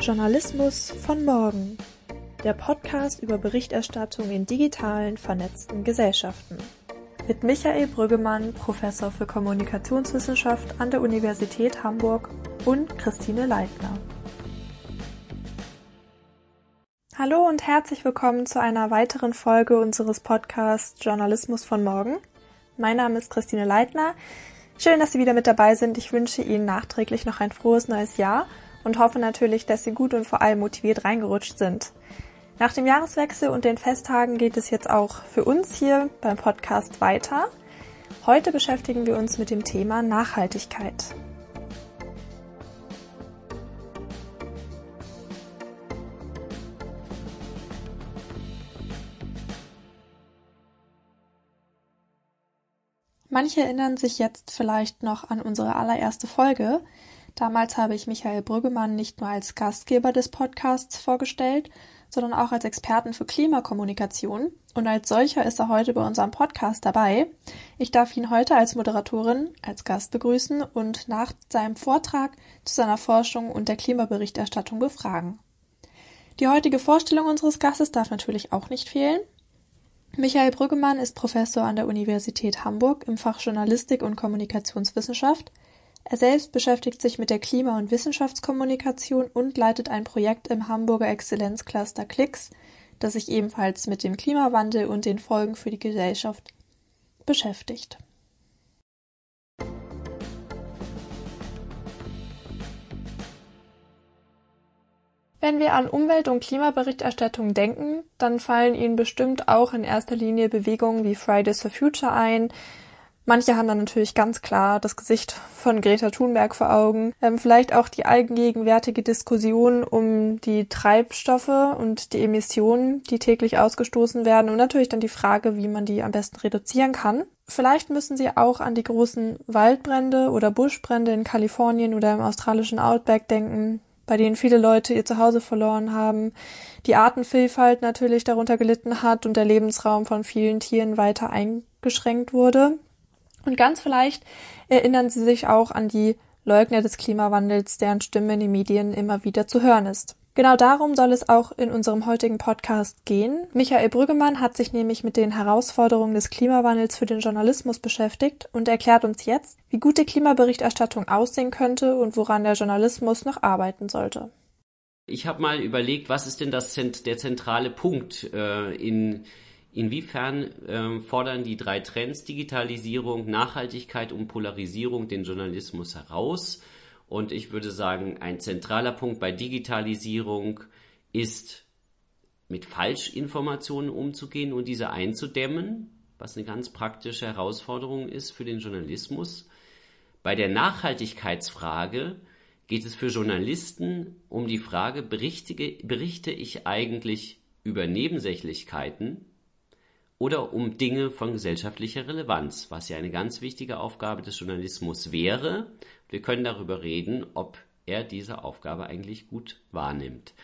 Journalismus von morgen. Der Podcast über Berichterstattung in digitalen, vernetzten Gesellschaften. Mit Michael Brüggemann, Professor für Kommunikationswissenschaft an der Universität Hamburg und Christine Leitner. Hallo und herzlich willkommen zu einer weiteren Folge unseres Podcasts Journalismus von morgen. Mein Name ist Christine Leitner. Schön, dass Sie wieder mit dabei sind. Ich wünsche Ihnen nachträglich noch ein frohes neues Jahr und hoffe natürlich, dass Sie gut und vor allem motiviert reingerutscht sind. Nach dem Jahreswechsel und den Festtagen geht es jetzt auch für uns hier beim Podcast weiter. Heute beschäftigen wir uns mit dem Thema Nachhaltigkeit. Manche erinnern sich jetzt vielleicht noch an unsere allererste Folge. Damals habe ich Michael Brüggemann nicht nur als Gastgeber des Podcasts vorgestellt, sondern auch als Experten für Klimakommunikation. Und als solcher ist er heute bei unserem Podcast dabei. Ich darf ihn heute als Moderatorin, als Gast begrüßen und nach seinem Vortrag zu seiner Forschung und der Klimaberichterstattung befragen. Die heutige Vorstellung unseres Gastes darf natürlich auch nicht fehlen. Michael Brüggemann ist Professor an der Universität Hamburg im Fach Journalistik und Kommunikationswissenschaft. Er selbst beschäftigt sich mit der Klima- und Wissenschaftskommunikation und leitet ein Projekt im Hamburger Exzellenzcluster Klicks, das sich ebenfalls mit dem Klimawandel und den Folgen für die Gesellschaft beschäftigt. Wenn wir an Umwelt- und Klimaberichterstattung denken, dann fallen Ihnen bestimmt auch in erster Linie Bewegungen wie Fridays for Future ein. Manche haben dann natürlich ganz klar das Gesicht von Greta Thunberg vor Augen. Ähm, vielleicht auch die allgegenwärtige Diskussion um die Treibstoffe und die Emissionen, die täglich ausgestoßen werden und natürlich dann die Frage, wie man die am besten reduzieren kann. Vielleicht müssen Sie auch an die großen Waldbrände oder Buschbrände in Kalifornien oder im australischen Outback denken, bei denen viele Leute ihr Zuhause verloren haben, die Artenvielfalt natürlich darunter gelitten hat und der Lebensraum von vielen Tieren weiter eingeschränkt wurde. Und ganz vielleicht erinnern Sie sich auch an die Leugner des Klimawandels, deren Stimme in den Medien immer wieder zu hören ist. Genau darum soll es auch in unserem heutigen Podcast gehen. Michael Brüggemann hat sich nämlich mit den Herausforderungen des Klimawandels für den Journalismus beschäftigt und erklärt uns jetzt, wie gute Klimaberichterstattung aussehen könnte und woran der Journalismus noch arbeiten sollte. Ich habe mal überlegt, was ist denn das, der zentrale Punkt äh, in Inwiefern äh, fordern die drei Trends Digitalisierung, Nachhaltigkeit und Polarisierung den Journalismus heraus? Und ich würde sagen, ein zentraler Punkt bei Digitalisierung ist, mit Falschinformationen umzugehen und diese einzudämmen, was eine ganz praktische Herausforderung ist für den Journalismus. Bei der Nachhaltigkeitsfrage geht es für Journalisten um die Frage, berichte ich eigentlich über Nebensächlichkeiten oder um Dinge von gesellschaftlicher Relevanz, was ja eine ganz wichtige Aufgabe des Journalismus wäre. Wir können darüber reden, ob er diese Aufgabe eigentlich gut wahrnimmt.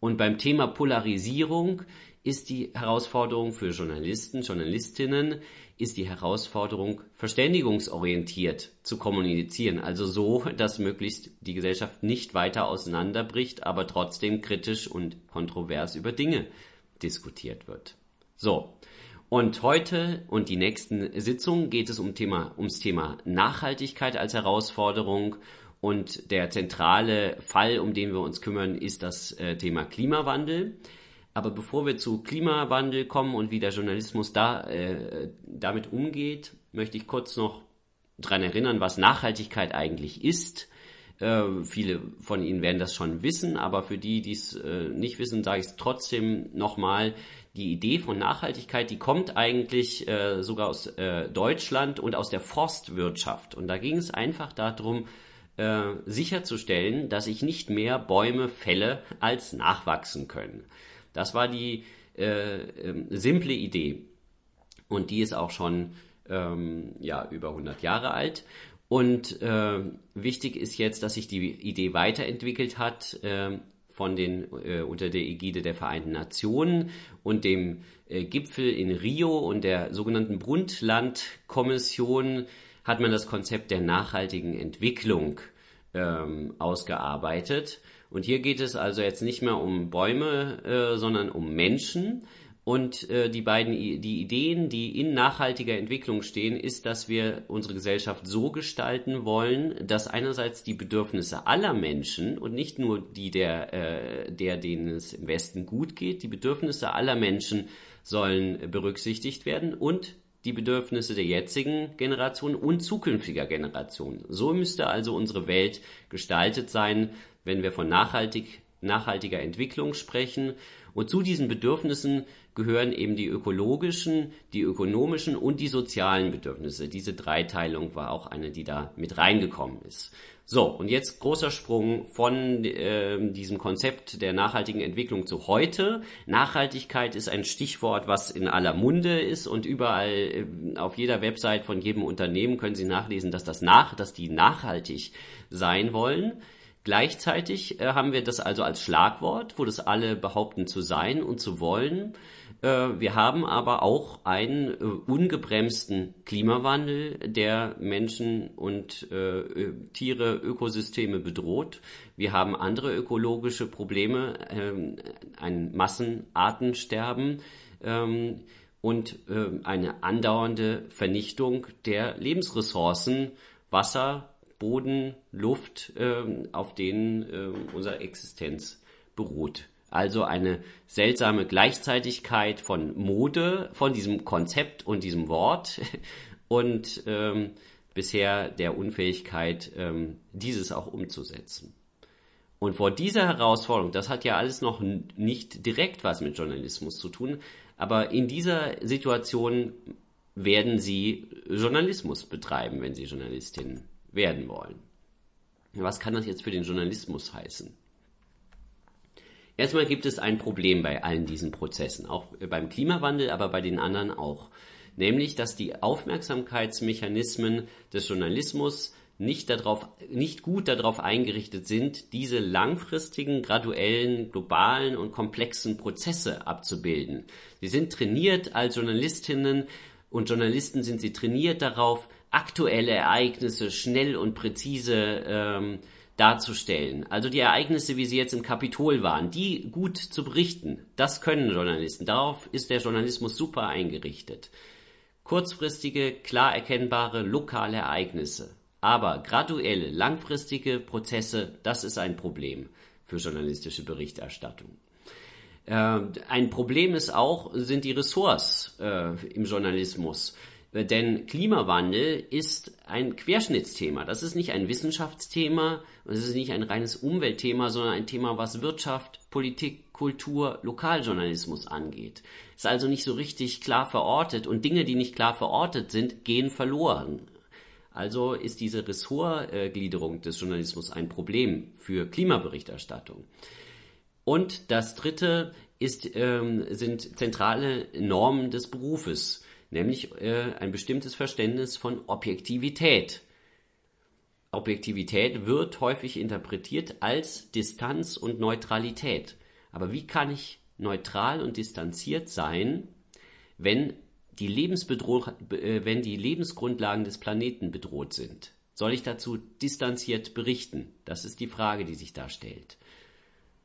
Und beim Thema Polarisierung ist die Herausforderung für Journalisten, Journalistinnen, ist die Herausforderung, verständigungsorientiert zu kommunizieren. Also so, dass möglichst die Gesellschaft nicht weiter auseinanderbricht, aber trotzdem kritisch und kontrovers über Dinge diskutiert wird. So. Und heute und die nächsten Sitzungen geht es um Thema, ums Thema Nachhaltigkeit als Herausforderung. Und der zentrale Fall, um den wir uns kümmern, ist das äh, Thema Klimawandel. Aber bevor wir zu Klimawandel kommen und wie der Journalismus da äh, damit umgeht, möchte ich kurz noch daran erinnern, was Nachhaltigkeit eigentlich ist. Äh, viele von Ihnen werden das schon wissen, aber für die, die es äh, nicht wissen, sage ich es trotzdem nochmal die Idee von Nachhaltigkeit, die kommt eigentlich äh, sogar aus äh, Deutschland und aus der Forstwirtschaft. Und da ging es einfach darum, äh, sicherzustellen, dass ich nicht mehr Bäume fälle, als nachwachsen können. Das war die äh, äh, simple Idee. Und die ist auch schon ähm, ja, über 100 Jahre alt. Und äh, wichtig ist jetzt, dass sich die Idee weiterentwickelt hat. Von den äh, unter der Ägide der Vereinten Nationen und dem äh, Gipfel in Rio und der sogenannten Brundtland-Kommission hat man das Konzept der nachhaltigen Entwicklung ähm, ausgearbeitet. Und hier geht es also jetzt nicht mehr um Bäume, äh, sondern um Menschen. Und äh, die beiden die Ideen, die in nachhaltiger Entwicklung stehen, ist, dass wir unsere Gesellschaft so gestalten wollen, dass einerseits die Bedürfnisse aller Menschen und nicht nur die der, äh, der denen es im Westen gut geht, die Bedürfnisse aller Menschen sollen berücksichtigt werden und die Bedürfnisse der jetzigen Generation und zukünftiger Generationen. So müsste also unsere Welt gestaltet sein, wenn wir von nachhaltig, nachhaltiger Entwicklung sprechen. Und zu diesen Bedürfnissen gehören eben die ökologischen, die ökonomischen und die sozialen Bedürfnisse. Diese Dreiteilung war auch eine, die da mit reingekommen ist. So, und jetzt großer Sprung von äh, diesem Konzept der nachhaltigen Entwicklung zu heute. Nachhaltigkeit ist ein Stichwort, was in aller Munde ist und überall äh, auf jeder Website von jedem Unternehmen können Sie nachlesen, dass das nach, dass die nachhaltig sein wollen. Gleichzeitig äh, haben wir das also als Schlagwort, wo das alle behaupten zu sein und zu wollen. Äh, wir haben aber auch einen äh, ungebremsten Klimawandel, der Menschen und äh, Tiere, Ökosysteme bedroht. Wir haben andere ökologische Probleme, ähm, ein Massenartensterben ähm, und eine andauernde Vernichtung der Lebensressourcen, Wasser, Boden, Luft, ähm, auf denen unsere Existenz beruht. Also eine seltsame Gleichzeitigkeit von Mode, von diesem Konzept und diesem Wort und ähm, bisher der Unfähigkeit, ähm, dieses auch umzusetzen. Und vor dieser Herausforderung, das hat ja alles noch nicht direkt was mit Journalismus zu tun, aber in dieser Situation werden Sie Journalismus betreiben, wenn Sie Journalistin werden wollen. Was kann das jetzt für den Journalismus heißen? Erstmal gibt es ein Problem bei allen diesen Prozessen, auch beim Klimawandel, aber bei den anderen auch. Nämlich, dass die Aufmerksamkeitsmechanismen des Journalismus nicht, darauf, nicht gut darauf eingerichtet sind, diese langfristigen, graduellen, globalen und komplexen Prozesse abzubilden. Sie sind trainiert als Journalistinnen und Journalisten sind sie trainiert darauf, aktuelle Ereignisse schnell und präzise ähm, darzustellen. Also die Ereignisse, wie sie jetzt im Kapitol waren, die gut zu berichten, das können Journalisten. Darauf ist der Journalismus super eingerichtet. Kurzfristige, klar erkennbare lokale Ereignisse. Aber graduelle, langfristige Prozesse, das ist ein Problem für journalistische Berichterstattung. Äh, ein Problem ist auch, sind die Ressorts äh, im Journalismus. Denn Klimawandel ist ein Querschnittsthema. Das ist nicht ein Wissenschaftsthema, es ist nicht ein reines Umweltthema, sondern ein Thema, was Wirtschaft, Politik, Kultur, Lokaljournalismus angeht. Ist also nicht so richtig klar verortet und Dinge, die nicht klar verortet sind, gehen verloren. Also ist diese Ressortgliederung des Journalismus ein Problem für Klimaberichterstattung. Und das dritte ist, ähm, sind zentrale Normen des Berufes nämlich äh, ein bestimmtes Verständnis von Objektivität. Objektivität wird häufig interpretiert als Distanz und Neutralität. Aber wie kann ich neutral und distanziert sein, wenn die, äh, wenn die Lebensgrundlagen des Planeten bedroht sind? Soll ich dazu distanziert berichten? Das ist die Frage, die sich da stellt.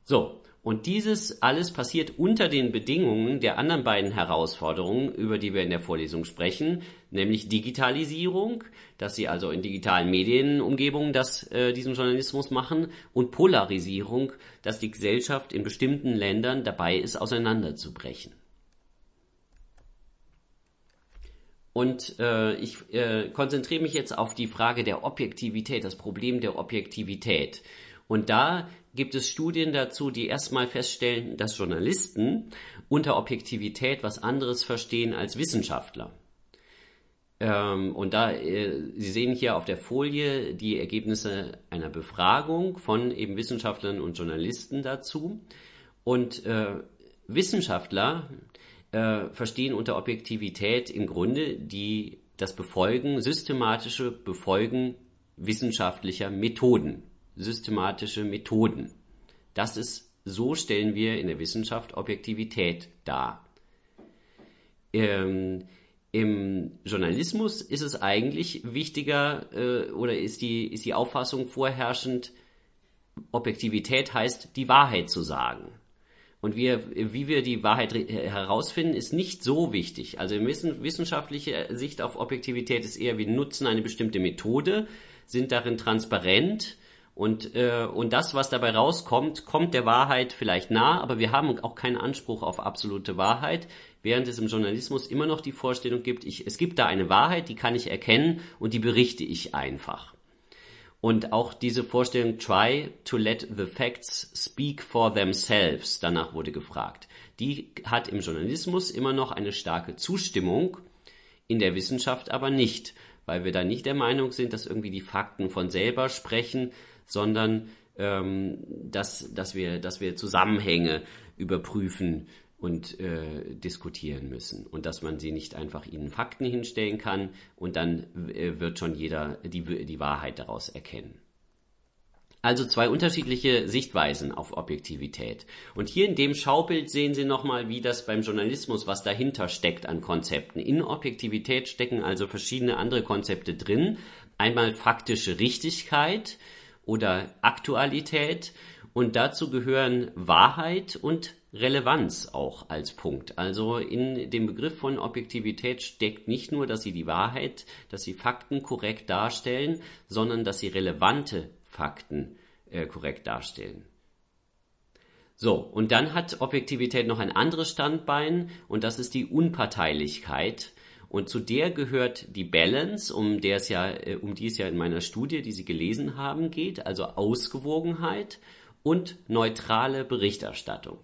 So, und dieses alles passiert unter den Bedingungen der anderen beiden Herausforderungen, über die wir in der Vorlesung sprechen, nämlich Digitalisierung, dass sie also in digitalen Medienumgebungen das, äh, diesen Journalismus machen, und Polarisierung, dass die Gesellschaft in bestimmten Ländern dabei ist, auseinanderzubrechen. Und äh, ich äh, konzentriere mich jetzt auf die Frage der Objektivität, das Problem der Objektivität. Und da gibt es Studien dazu, die erstmal feststellen, dass Journalisten unter Objektivität was anderes verstehen als Wissenschaftler. Ähm, und da, äh, Sie sehen hier auf der Folie die Ergebnisse einer Befragung von eben Wissenschaftlern und Journalisten dazu. Und äh, Wissenschaftler äh, verstehen unter Objektivität im Grunde die, das Befolgen, systematische Befolgen wissenschaftlicher Methoden systematische Methoden. Das ist, so stellen wir in der Wissenschaft Objektivität dar. Ähm, Im Journalismus ist es eigentlich wichtiger äh, oder ist die, ist die Auffassung vorherrschend, Objektivität heißt, die Wahrheit zu sagen. Und wir, wie wir die Wahrheit herausfinden, ist nicht so wichtig. Also wissenschaftliche Sicht auf Objektivität ist eher, wir nutzen eine bestimmte Methode, sind darin transparent und, äh, und das, was dabei rauskommt, kommt der Wahrheit vielleicht nah, aber wir haben auch keinen Anspruch auf absolute Wahrheit, während es im Journalismus immer noch die Vorstellung gibt, ich, es gibt da eine Wahrheit, die kann ich erkennen und die berichte ich einfach. Und auch diese Vorstellung, try to let the facts speak for themselves, danach wurde gefragt. Die hat im Journalismus immer noch eine starke Zustimmung, in der Wissenschaft aber nicht, weil wir da nicht der Meinung sind, dass irgendwie die Fakten von selber sprechen, sondern ähm, dass, dass, wir, dass wir Zusammenhänge überprüfen und äh, diskutieren müssen und dass man sie nicht einfach ihnen Fakten hinstellen kann und dann äh, wird schon jeder die, die Wahrheit daraus erkennen. Also zwei unterschiedliche Sichtweisen auf Objektivität. Und hier in dem Schaubild sehen Sie nochmal, wie das beim Journalismus, was dahinter steckt an Konzepten. In Objektivität stecken also verschiedene andere Konzepte drin. Einmal faktische Richtigkeit oder Aktualität und dazu gehören Wahrheit und Relevanz auch als Punkt. Also in dem Begriff von Objektivität steckt nicht nur, dass sie die Wahrheit, dass sie Fakten korrekt darstellen, sondern dass sie relevante Fakten äh, korrekt darstellen. So, und dann hat Objektivität noch ein anderes Standbein und das ist die Unparteilichkeit. Und zu der gehört die Balance, um, der es ja, äh, um die es ja in meiner Studie, die Sie gelesen haben, geht, also Ausgewogenheit und neutrale Berichterstattung.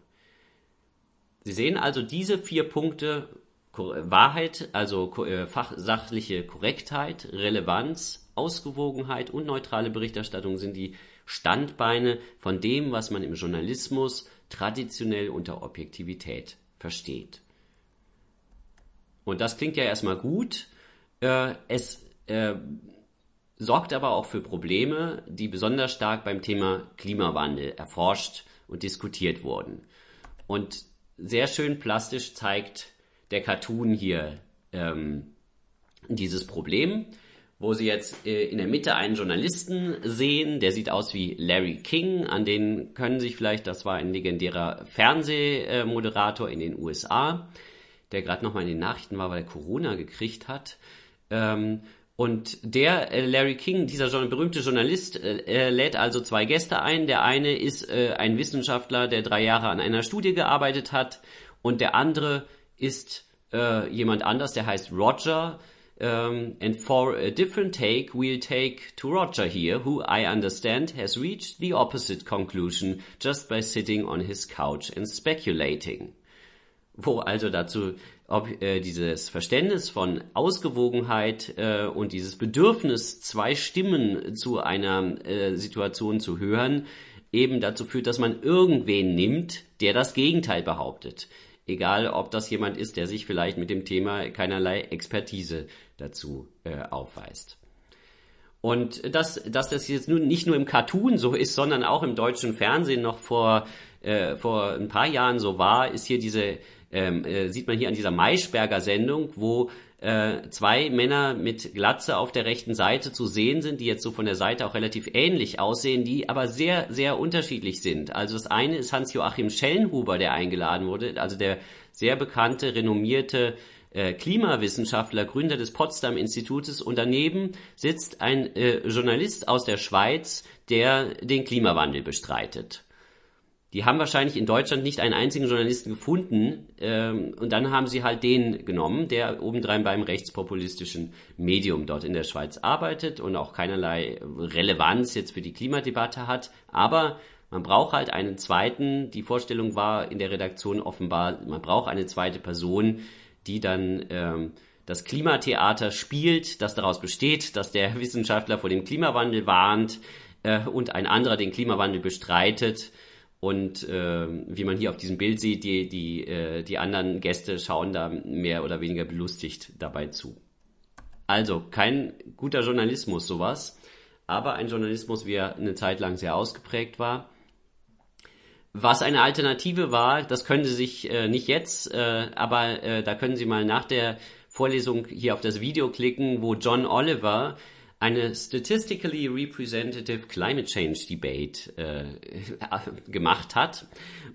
Sie sehen also diese vier Punkte Wahrheit, also äh, fachsachliche Korrektheit, Relevanz, Ausgewogenheit und neutrale Berichterstattung sind die Standbeine von dem, was man im Journalismus traditionell unter Objektivität versteht. Und das klingt ja erstmal gut. Äh, es äh, sorgt aber auch für Probleme, die besonders stark beim Thema Klimawandel erforscht und diskutiert wurden. Und sehr schön plastisch zeigt der Cartoon hier ähm, dieses Problem, wo Sie jetzt äh, in der Mitte einen Journalisten sehen, der sieht aus wie Larry King, an den können sich vielleicht, das war ein legendärer Fernsehmoderator in den USA, der gerade nochmal in den Nachrichten war, weil er Corona gekriegt hat. Ähm, und der äh, Larry King, dieser berühmte Journalist, äh, lädt also zwei Gäste ein. Der eine ist äh, ein Wissenschaftler, der drei Jahre an einer Studie gearbeitet hat. Und der andere ist äh, jemand anders, der heißt Roger. Um, ähm, and for a different take, we'll take to Roger here, who I understand has reached the opposite conclusion just by sitting on his couch and speculating. Wo also dazu ob äh, dieses Verständnis von Ausgewogenheit äh, und dieses Bedürfnis, zwei Stimmen zu einer äh, Situation zu hören, eben dazu führt, dass man irgendwen nimmt, der das Gegenteil behauptet. Egal, ob das jemand ist, der sich vielleicht mit dem Thema keinerlei Expertise dazu äh, aufweist. Und dass, dass das jetzt nun nicht nur im Cartoon so ist, sondern auch im deutschen Fernsehen noch vor, äh, vor ein paar Jahren so war, ist hier diese ähm, äh, sieht man hier an dieser Maischberger Sendung, wo äh, zwei Männer mit Glatze auf der rechten Seite zu sehen sind, die jetzt so von der Seite auch relativ ähnlich aussehen, die aber sehr, sehr unterschiedlich sind. Also das eine ist Hans-Joachim Schellenhuber, der eingeladen wurde, also der sehr bekannte, renommierte äh, Klimawissenschaftler, Gründer des Potsdam Institutes und daneben sitzt ein äh, Journalist aus der Schweiz, der den Klimawandel bestreitet die haben wahrscheinlich in Deutschland nicht einen einzigen Journalisten gefunden ähm, und dann haben sie halt den genommen, der obendrein beim rechtspopulistischen Medium dort in der Schweiz arbeitet und auch keinerlei Relevanz jetzt für die Klimadebatte hat. Aber man braucht halt einen zweiten, die Vorstellung war in der Redaktion offenbar, man braucht eine zweite Person, die dann ähm, das Klimatheater spielt, das daraus besteht, dass der Wissenschaftler vor dem Klimawandel warnt äh, und ein anderer den Klimawandel bestreitet und äh, wie man hier auf diesem Bild sieht, die, die, äh, die anderen Gäste schauen da mehr oder weniger belustigt dabei zu. Also kein guter Journalismus sowas, aber ein Journalismus, wie er eine Zeit lang sehr ausgeprägt war. Was eine Alternative war, das können Sie sich äh, nicht jetzt, äh, aber äh, da können Sie mal nach der Vorlesung hier auf das Video klicken, wo John Oliver eine Statistically Representative Climate Change Debate äh, gemacht hat.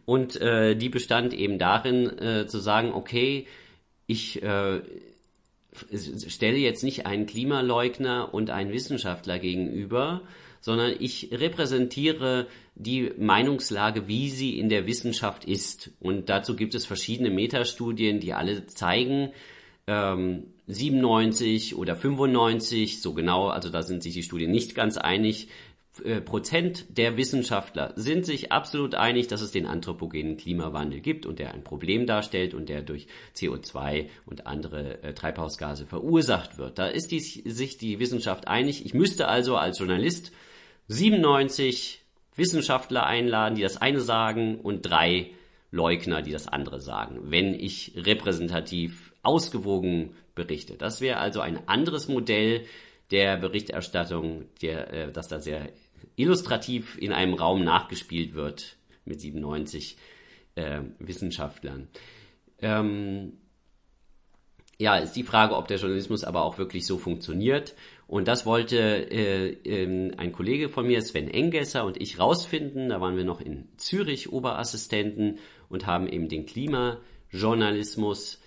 Und äh, die bestand eben darin, äh, zu sagen, okay, ich äh, stelle jetzt nicht einen Klimaleugner und einen Wissenschaftler gegenüber, sondern ich repräsentiere die Meinungslage, wie sie in der Wissenschaft ist. Und dazu gibt es verschiedene Metastudien, die alle zeigen, ähm, 97 oder 95, so genau, also da sind sich die Studien nicht ganz einig, äh, Prozent der Wissenschaftler sind sich absolut einig, dass es den anthropogenen Klimawandel gibt und der ein Problem darstellt und der durch CO2 und andere äh, Treibhausgase verursacht wird. Da ist die, sich die Wissenschaft einig. Ich müsste also als Journalist 97 Wissenschaftler einladen, die das eine sagen und drei Leugner, die das andere sagen, wenn ich repräsentativ ausgewogen berichte. Das wäre also ein anderes Modell der Berichterstattung, der, äh, das da sehr illustrativ in einem Raum nachgespielt wird mit 97 äh, Wissenschaftlern. Ähm, ja, ist die Frage, ob der Journalismus aber auch wirklich so funktioniert. Und das wollte äh, äh, ein Kollege von mir, Sven Engesser, und ich rausfinden. Da waren wir noch in Zürich Oberassistenten und haben eben den Klimajournalismus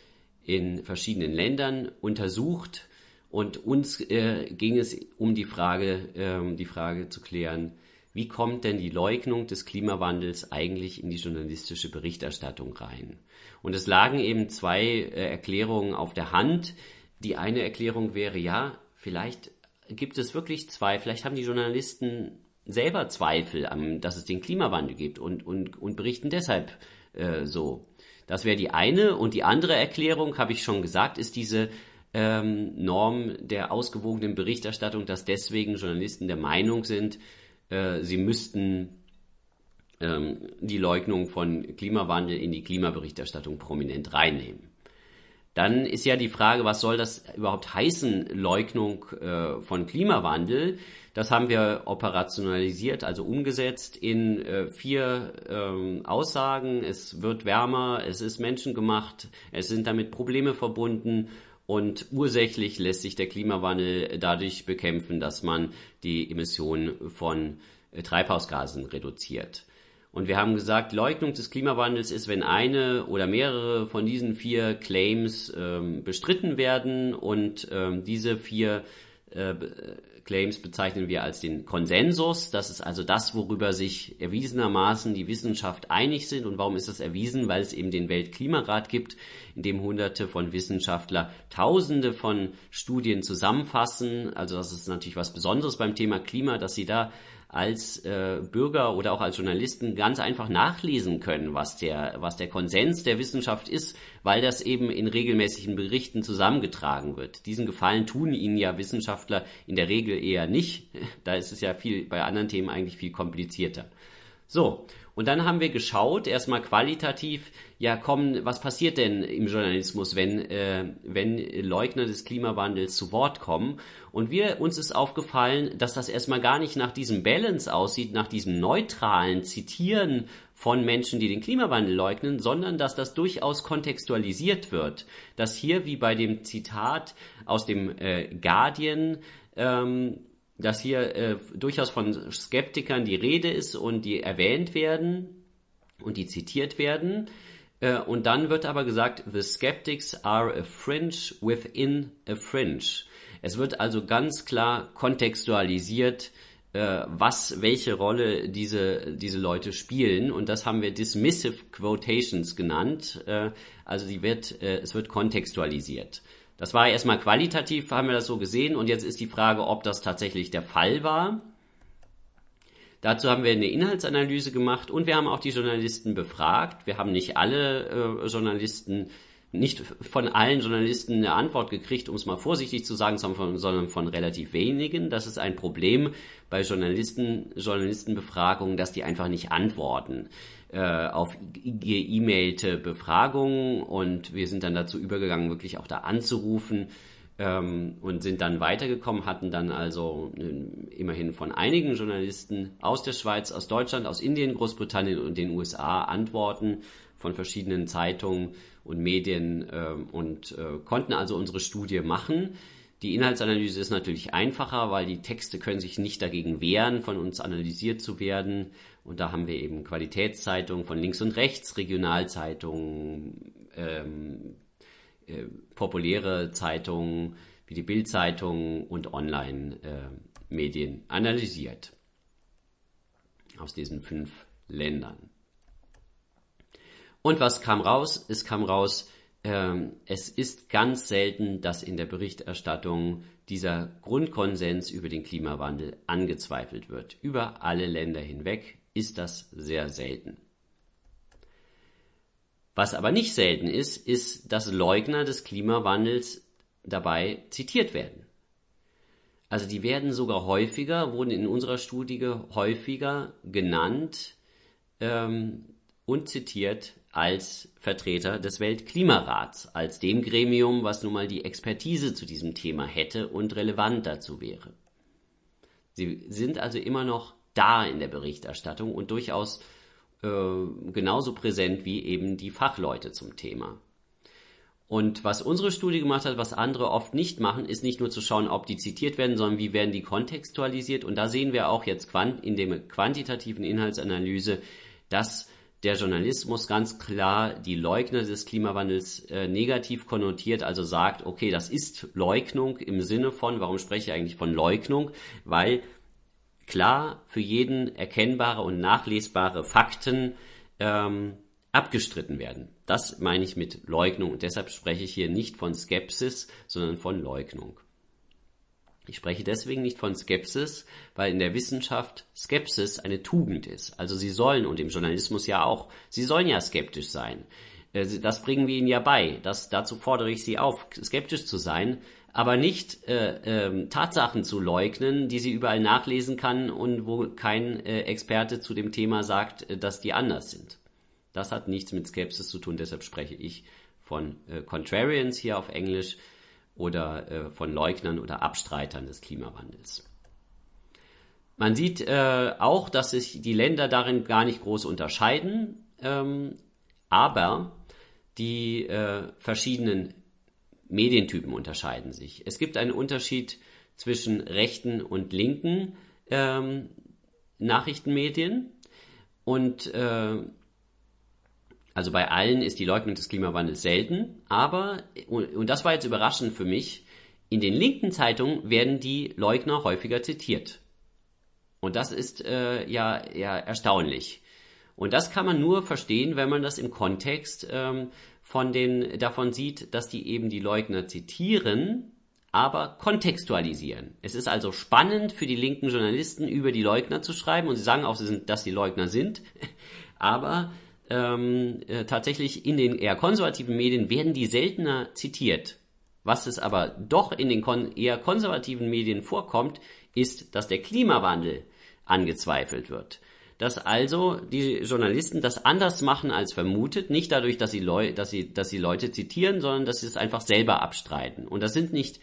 in verschiedenen Ländern untersucht und uns äh, ging es um die Frage, äh, die Frage zu klären, wie kommt denn die Leugnung des Klimawandels eigentlich in die journalistische Berichterstattung rein? Und es lagen eben zwei äh, Erklärungen auf der Hand. Die eine Erklärung wäre, ja, vielleicht gibt es wirklich zwei, vielleicht haben die Journalisten selber Zweifel, an, dass es den Klimawandel gibt und, und, und berichten deshalb äh, so. Das wäre die eine. Und die andere Erklärung, habe ich schon gesagt, ist diese ähm, Norm der ausgewogenen Berichterstattung, dass deswegen Journalisten der Meinung sind, äh, sie müssten ähm, die Leugnung von Klimawandel in die Klimaberichterstattung prominent reinnehmen. Dann ist ja die Frage, was soll das überhaupt heißen, Leugnung äh, von Klimawandel? Das haben wir operationalisiert, also umgesetzt in äh, vier ähm, Aussagen. Es wird wärmer, es ist menschengemacht, es sind damit Probleme verbunden und ursächlich lässt sich der Klimawandel dadurch bekämpfen, dass man die Emissionen von äh, Treibhausgasen reduziert. Und wir haben gesagt, Leugnung des Klimawandels ist, wenn eine oder mehrere von diesen vier Claims ähm, bestritten werden und ähm, diese vier äh, Claims bezeichnen wir als den Konsensus. Das ist also das, worüber sich erwiesenermaßen die Wissenschaft einig sind. Und warum ist das erwiesen? Weil es eben den Weltklimarat gibt, in dem hunderte von Wissenschaftler tausende von Studien zusammenfassen. Also das ist natürlich was Besonderes beim Thema Klima, dass sie da als äh, Bürger oder auch als Journalisten ganz einfach nachlesen können, was der, was der Konsens der Wissenschaft ist, weil das eben in regelmäßigen Berichten zusammengetragen wird. Diesen Gefallen tun ihnen ja Wissenschaftler in der Regel eher nicht. Da ist es ja viel, bei anderen Themen eigentlich viel komplizierter. So. Und dann haben wir geschaut, erstmal qualitativ, ja komm, was passiert denn im Journalismus, wenn, äh, wenn Leugner des Klimawandels zu Wort kommen? Und wir, uns ist aufgefallen, dass das erstmal gar nicht nach diesem Balance aussieht, nach diesem neutralen Zitieren von Menschen, die den Klimawandel leugnen, sondern dass das durchaus kontextualisiert wird. Dass hier, wie bei dem Zitat aus dem äh, Guardian, ähm, dass hier äh, durchaus von Skeptikern die Rede ist und die erwähnt werden und die zitiert werden. Äh, und dann wird aber gesagt, the skeptics are a fringe within a fringe. Es wird also ganz klar kontextualisiert, äh, was, welche Rolle diese, diese Leute spielen. Und das haben wir dismissive quotations genannt. Äh, also die wird, äh, es wird kontextualisiert. Das war erstmal qualitativ, haben wir das so gesehen. Und jetzt ist die Frage, ob das tatsächlich der Fall war. Dazu haben wir eine Inhaltsanalyse gemacht und wir haben auch die Journalisten befragt. Wir haben nicht alle äh, Journalisten, nicht von allen Journalisten eine Antwort gekriegt, um es mal vorsichtig zu sagen, sondern von, sondern von relativ wenigen. Das ist ein Problem bei Journalisten, Journalistenbefragungen, dass die einfach nicht antworten äh, auf geemailte Befragungen und wir sind dann dazu übergegangen, wirklich auch da anzurufen ähm, und sind dann weitergekommen, hatten dann also äh, immerhin von einigen Journalisten aus der Schweiz, aus Deutschland, aus Indien, Großbritannien und den USA Antworten von verschiedenen Zeitungen und Medien äh, und äh, konnten also unsere Studie machen. Die Inhaltsanalyse ist natürlich einfacher, weil die Texte können sich nicht dagegen wehren, von uns analysiert zu werden. Und da haben wir eben Qualitätszeitungen von links und rechts, Regionalzeitungen, ähm, äh, populäre Zeitungen wie die Bildzeitung und Online-Medien äh, analysiert. Aus diesen fünf Ländern. Und was kam raus? Es kam raus, ähm, es ist ganz selten, dass in der Berichterstattung dieser Grundkonsens über den Klimawandel angezweifelt wird. Über alle Länder hinweg ist das sehr selten. Was aber nicht selten ist, ist, dass Leugner des Klimawandels dabei zitiert werden. Also die werden sogar häufiger, wurden in unserer Studie häufiger genannt ähm, und zitiert als Vertreter des Weltklimarats, als dem Gremium, was nun mal die Expertise zu diesem Thema hätte und relevant dazu wäre. Sie sind also immer noch da in der Berichterstattung und durchaus äh, genauso präsent wie eben die Fachleute zum Thema. Und was unsere Studie gemacht hat, was andere oft nicht machen, ist nicht nur zu schauen, ob die zitiert werden, sondern wie werden die kontextualisiert. Und da sehen wir auch jetzt in der quantitativen Inhaltsanalyse, dass der Journalismus ganz klar die Leugner des Klimawandels äh, negativ konnotiert, also sagt, okay, das ist Leugnung im Sinne von, warum spreche ich eigentlich von Leugnung? Weil klar für jeden erkennbare und nachlesbare Fakten ähm, abgestritten werden. Das meine ich mit Leugnung und deshalb spreche ich hier nicht von Skepsis, sondern von Leugnung. Ich spreche deswegen nicht von Skepsis, weil in der Wissenschaft Skepsis eine Tugend ist. Also sie sollen, und im Journalismus ja auch, sie sollen ja skeptisch sein. Äh, das bringen wir ihnen ja bei. Das, dazu fordere ich sie auf, skeptisch zu sein, aber nicht äh, äh, Tatsachen zu leugnen, die sie überall nachlesen kann und wo kein äh, Experte zu dem Thema sagt, äh, dass die anders sind. Das hat nichts mit Skepsis zu tun, deshalb spreche ich von äh, Contrarians hier auf Englisch oder äh, von Leugnern oder Abstreitern des Klimawandels. Man sieht äh, auch, dass sich die Länder darin gar nicht groß unterscheiden, ähm, aber die äh, verschiedenen Medientypen unterscheiden sich. Es gibt einen Unterschied zwischen rechten und linken ähm, Nachrichtenmedien und äh, also bei allen ist die Leugnung des Klimawandels selten, aber, und das war jetzt überraschend für mich, in den linken Zeitungen werden die Leugner häufiger zitiert. Und das ist äh, ja, ja erstaunlich. Und das kann man nur verstehen, wenn man das im Kontext ähm, von den, davon sieht, dass die eben die Leugner zitieren, aber kontextualisieren. Es ist also spannend für die linken Journalisten, über die Leugner zu schreiben und sie sagen auch, dass sie Leugner sind, aber ähm, äh, tatsächlich in den eher konservativen Medien werden die seltener zitiert. Was es aber doch in den kon eher konservativen Medien vorkommt, ist, dass der Klimawandel angezweifelt wird. Dass also die Journalisten das anders machen als vermutet, nicht dadurch, dass sie, Leu dass sie, dass sie Leute zitieren, sondern dass sie es einfach selber abstreiten. Und das sind nicht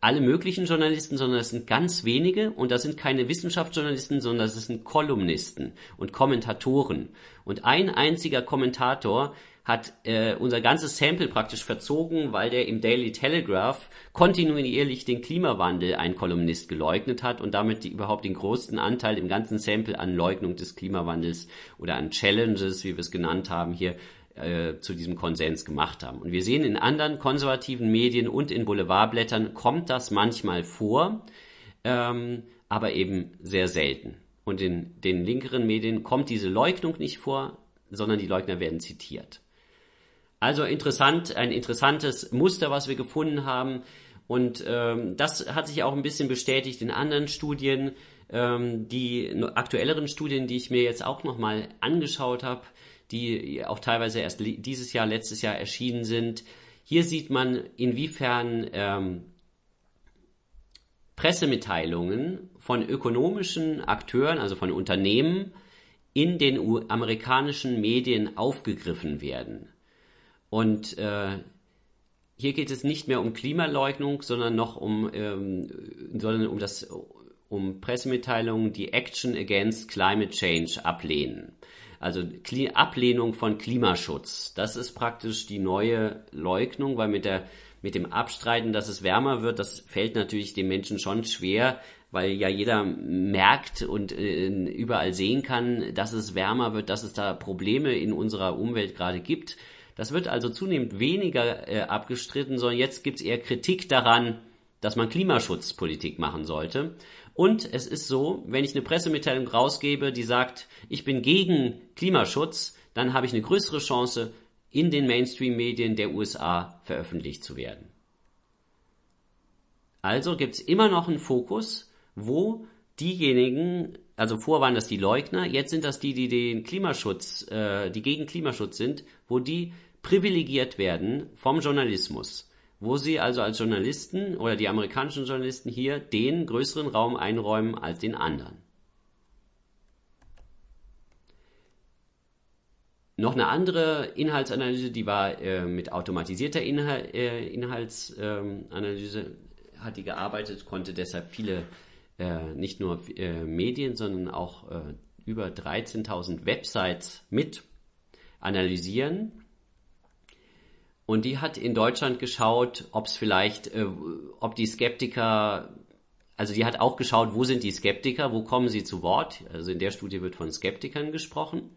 alle möglichen Journalisten, sondern es sind ganz wenige und das sind keine Wissenschaftsjournalisten, sondern das sind Kolumnisten und Kommentatoren. Und ein einziger Kommentator hat äh, unser ganzes Sample praktisch verzogen, weil der im Daily Telegraph kontinuierlich den Klimawandel ein Kolumnist geleugnet hat und damit die, überhaupt den größten Anteil im ganzen Sample an Leugnung des Klimawandels oder an Challenges, wie wir es genannt haben, hier äh, zu diesem Konsens gemacht haben. Und wir sehen in anderen konservativen Medien und in Boulevardblättern kommt das manchmal vor, ähm, aber eben sehr selten. Und in den linkeren Medien kommt diese Leugnung nicht vor, sondern die Leugner werden zitiert. Also interessant, ein interessantes Muster, was wir gefunden haben. Und ähm, das hat sich auch ein bisschen bestätigt in anderen Studien. Ähm, die aktuelleren Studien, die ich mir jetzt auch nochmal angeschaut habe, die auch teilweise erst dieses Jahr, letztes Jahr erschienen sind. Hier sieht man, inwiefern ähm, Pressemitteilungen von ökonomischen Akteuren, also von Unternehmen, in den amerikanischen Medien aufgegriffen werden. Und äh, hier geht es nicht mehr um Klimaleugnung, sondern noch um, ähm, sondern um das um Pressemitteilungen, die Action Against Climate Change ablehnen. Also Ablehnung von Klimaschutz. Das ist praktisch die neue Leugnung, weil mit der mit dem Abstreiten, dass es wärmer wird, das fällt natürlich den Menschen schon schwer, weil ja jeder merkt und äh, überall sehen kann, dass es wärmer wird, dass es da Probleme in unserer Umwelt gerade gibt. Das wird also zunehmend weniger äh, abgestritten, sondern jetzt gibt es eher Kritik daran, dass man Klimaschutzpolitik machen sollte. Und es ist so, wenn ich eine Pressemitteilung rausgebe, die sagt, ich bin gegen Klimaschutz, dann habe ich eine größere Chance, in den Mainstream-Medien der USA veröffentlicht zu werden. Also gibt es immer noch einen Fokus, wo diejenigen, also vor waren das die Leugner, jetzt sind das die, die den Klimaschutz, äh, die gegen Klimaschutz sind, wo die privilegiert werden vom Journalismus, wo sie also als Journalisten oder die amerikanischen Journalisten hier den größeren Raum einräumen als den anderen. Noch eine andere Inhaltsanalyse, die war äh, mit automatisierter Inhal äh, Inhaltsanalyse, ähm, hat die gearbeitet, konnte deshalb viele, äh, nicht nur äh, Medien, sondern auch äh, über 13.000 Websites mit analysieren. Und die hat in Deutschland geschaut, ob es vielleicht, äh, ob die Skeptiker, also die hat auch geschaut, wo sind die Skeptiker, wo kommen sie zu Wort. Also in der Studie wird von Skeptikern gesprochen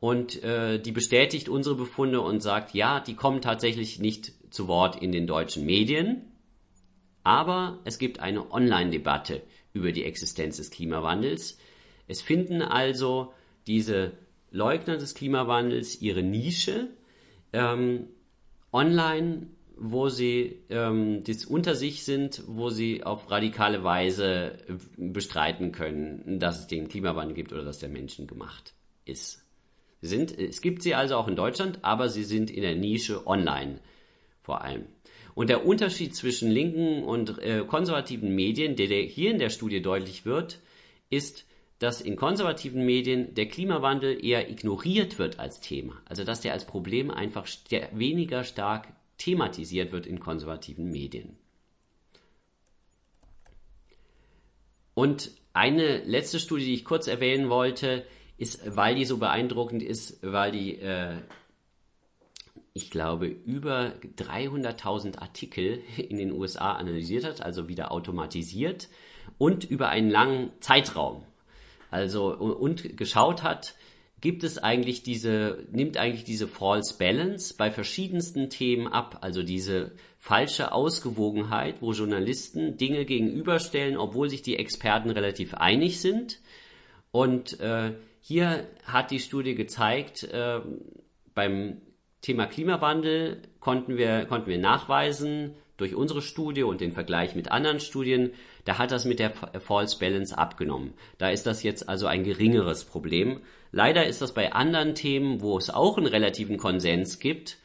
und äh, die bestätigt unsere Befunde und sagt, ja, die kommen tatsächlich nicht zu Wort in den deutschen Medien, aber es gibt eine Online-Debatte über die Existenz des Klimawandels. Es finden also diese Leugner des Klimawandels ihre Nische ähm, online, wo sie ähm, unter sich sind, wo sie auf radikale Weise bestreiten können, dass es den Klimawandel gibt oder dass der Menschen gemacht ist sind, es gibt sie also auch in Deutschland, aber sie sind in der Nische online vor allem. Und der Unterschied zwischen linken und äh, konservativen Medien, der, der hier in der Studie deutlich wird, ist, dass in konservativen Medien der Klimawandel eher ignoriert wird als Thema. Also dass der als Problem einfach st weniger stark thematisiert wird in konservativen Medien. Und eine letzte Studie, die ich kurz erwähnen wollte, ist, weil die so beeindruckend ist, weil die, äh, ich glaube, über 300.000 Artikel in den USA analysiert hat, also wieder automatisiert und über einen langen Zeitraum. Also und geschaut hat, gibt es eigentlich diese, nimmt eigentlich diese False Balance bei verschiedensten Themen ab, also diese falsche Ausgewogenheit, wo Journalisten Dinge gegenüberstellen, obwohl sich die Experten relativ einig sind. Und äh, hier hat die Studie gezeigt, äh, beim Thema Klimawandel konnten wir, konnten wir nachweisen, durch unsere Studie und den Vergleich mit anderen Studien, da hat das mit der False Balance abgenommen. Da ist das jetzt also ein geringeres Problem. Leider ist das bei anderen Themen, wo es auch einen relativen Konsens gibt,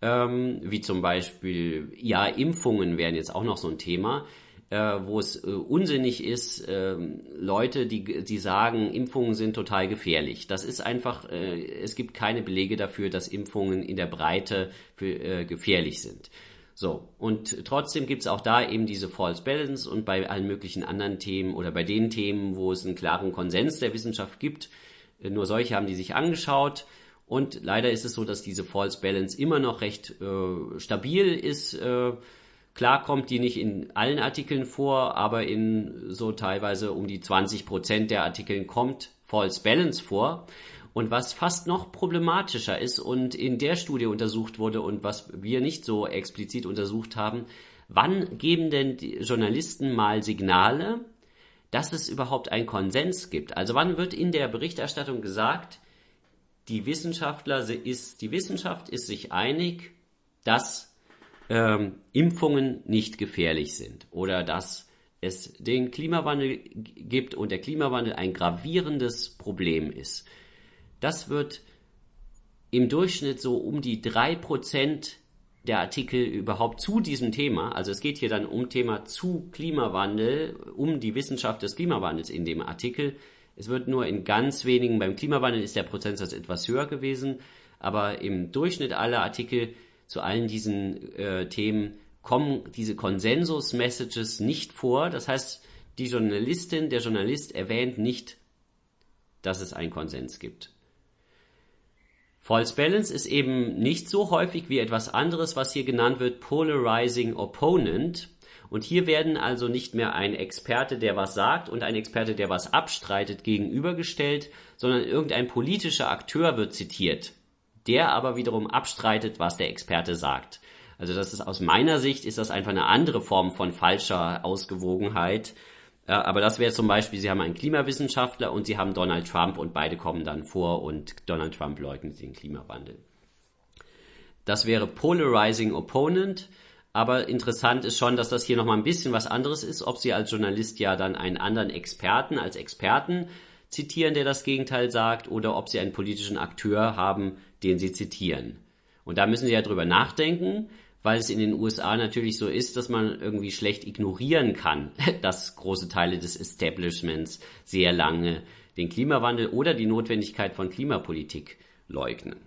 ähm, wie zum Beispiel, ja, Impfungen wären jetzt auch noch so ein Thema, äh, wo es äh, unsinnig ist, äh, Leute, die, die sagen, Impfungen sind total gefährlich. Das ist einfach, äh, es gibt keine Belege dafür, dass Impfungen in der Breite für, äh, gefährlich sind. So, und trotzdem gibt es auch da eben diese False Balance und bei allen möglichen anderen Themen oder bei den Themen, wo es einen klaren Konsens der Wissenschaft gibt, äh, nur solche haben die sich angeschaut. Und leider ist es so, dass diese False Balance immer noch recht stabil ist. Klar kommt die nicht in allen Artikeln vor, aber in so teilweise um die 20 Prozent der Artikeln kommt False Balance vor. Und was fast noch problematischer ist und in der Studie untersucht wurde und was wir nicht so explizit untersucht haben, wann geben denn die Journalisten mal Signale, dass es überhaupt einen Konsens gibt? Also wann wird in der Berichterstattung gesagt, die Wissenschaftler ist, die Wissenschaft ist sich einig, dass ähm, Impfungen nicht gefährlich sind oder dass es den Klimawandel gibt und der Klimawandel ein gravierendes Problem ist. Das wird im Durchschnitt so um die drei Prozent der Artikel überhaupt zu diesem Thema, also es geht hier dann um Thema zu Klimawandel, um die Wissenschaft des Klimawandels in dem Artikel. Es wird nur in ganz wenigen, beim Klimawandel ist der Prozentsatz etwas höher gewesen, aber im Durchschnitt aller Artikel zu allen diesen äh, Themen kommen diese Konsensus-Messages nicht vor. Das heißt, die Journalistin, der Journalist erwähnt nicht, dass es einen Konsens gibt. False Balance ist eben nicht so häufig wie etwas anderes, was hier genannt wird Polarizing Opponent. Und hier werden also nicht mehr ein Experte, der was sagt und ein Experte, der was abstreitet, gegenübergestellt, sondern irgendein politischer Akteur wird zitiert, der aber wiederum abstreitet, was der Experte sagt. Also das ist aus meiner Sicht ist das einfach eine andere Form von falscher Ausgewogenheit, aber das wäre zum Beispiel, Sie haben einen Klimawissenschaftler und Sie haben Donald Trump und beide kommen dann vor und Donald Trump leugnet den Klimawandel. Das wäre Polarizing Opponent. Aber interessant ist schon, dass das hier nochmal ein bisschen was anderes ist, ob Sie als Journalist ja dann einen anderen Experten als Experten zitieren, der das Gegenteil sagt, oder ob Sie einen politischen Akteur haben, den Sie zitieren. Und da müssen Sie ja drüber nachdenken weil es in den USA natürlich so ist, dass man irgendwie schlecht ignorieren kann, dass große Teile des Establishments sehr lange den Klimawandel oder die Notwendigkeit von Klimapolitik leugnen.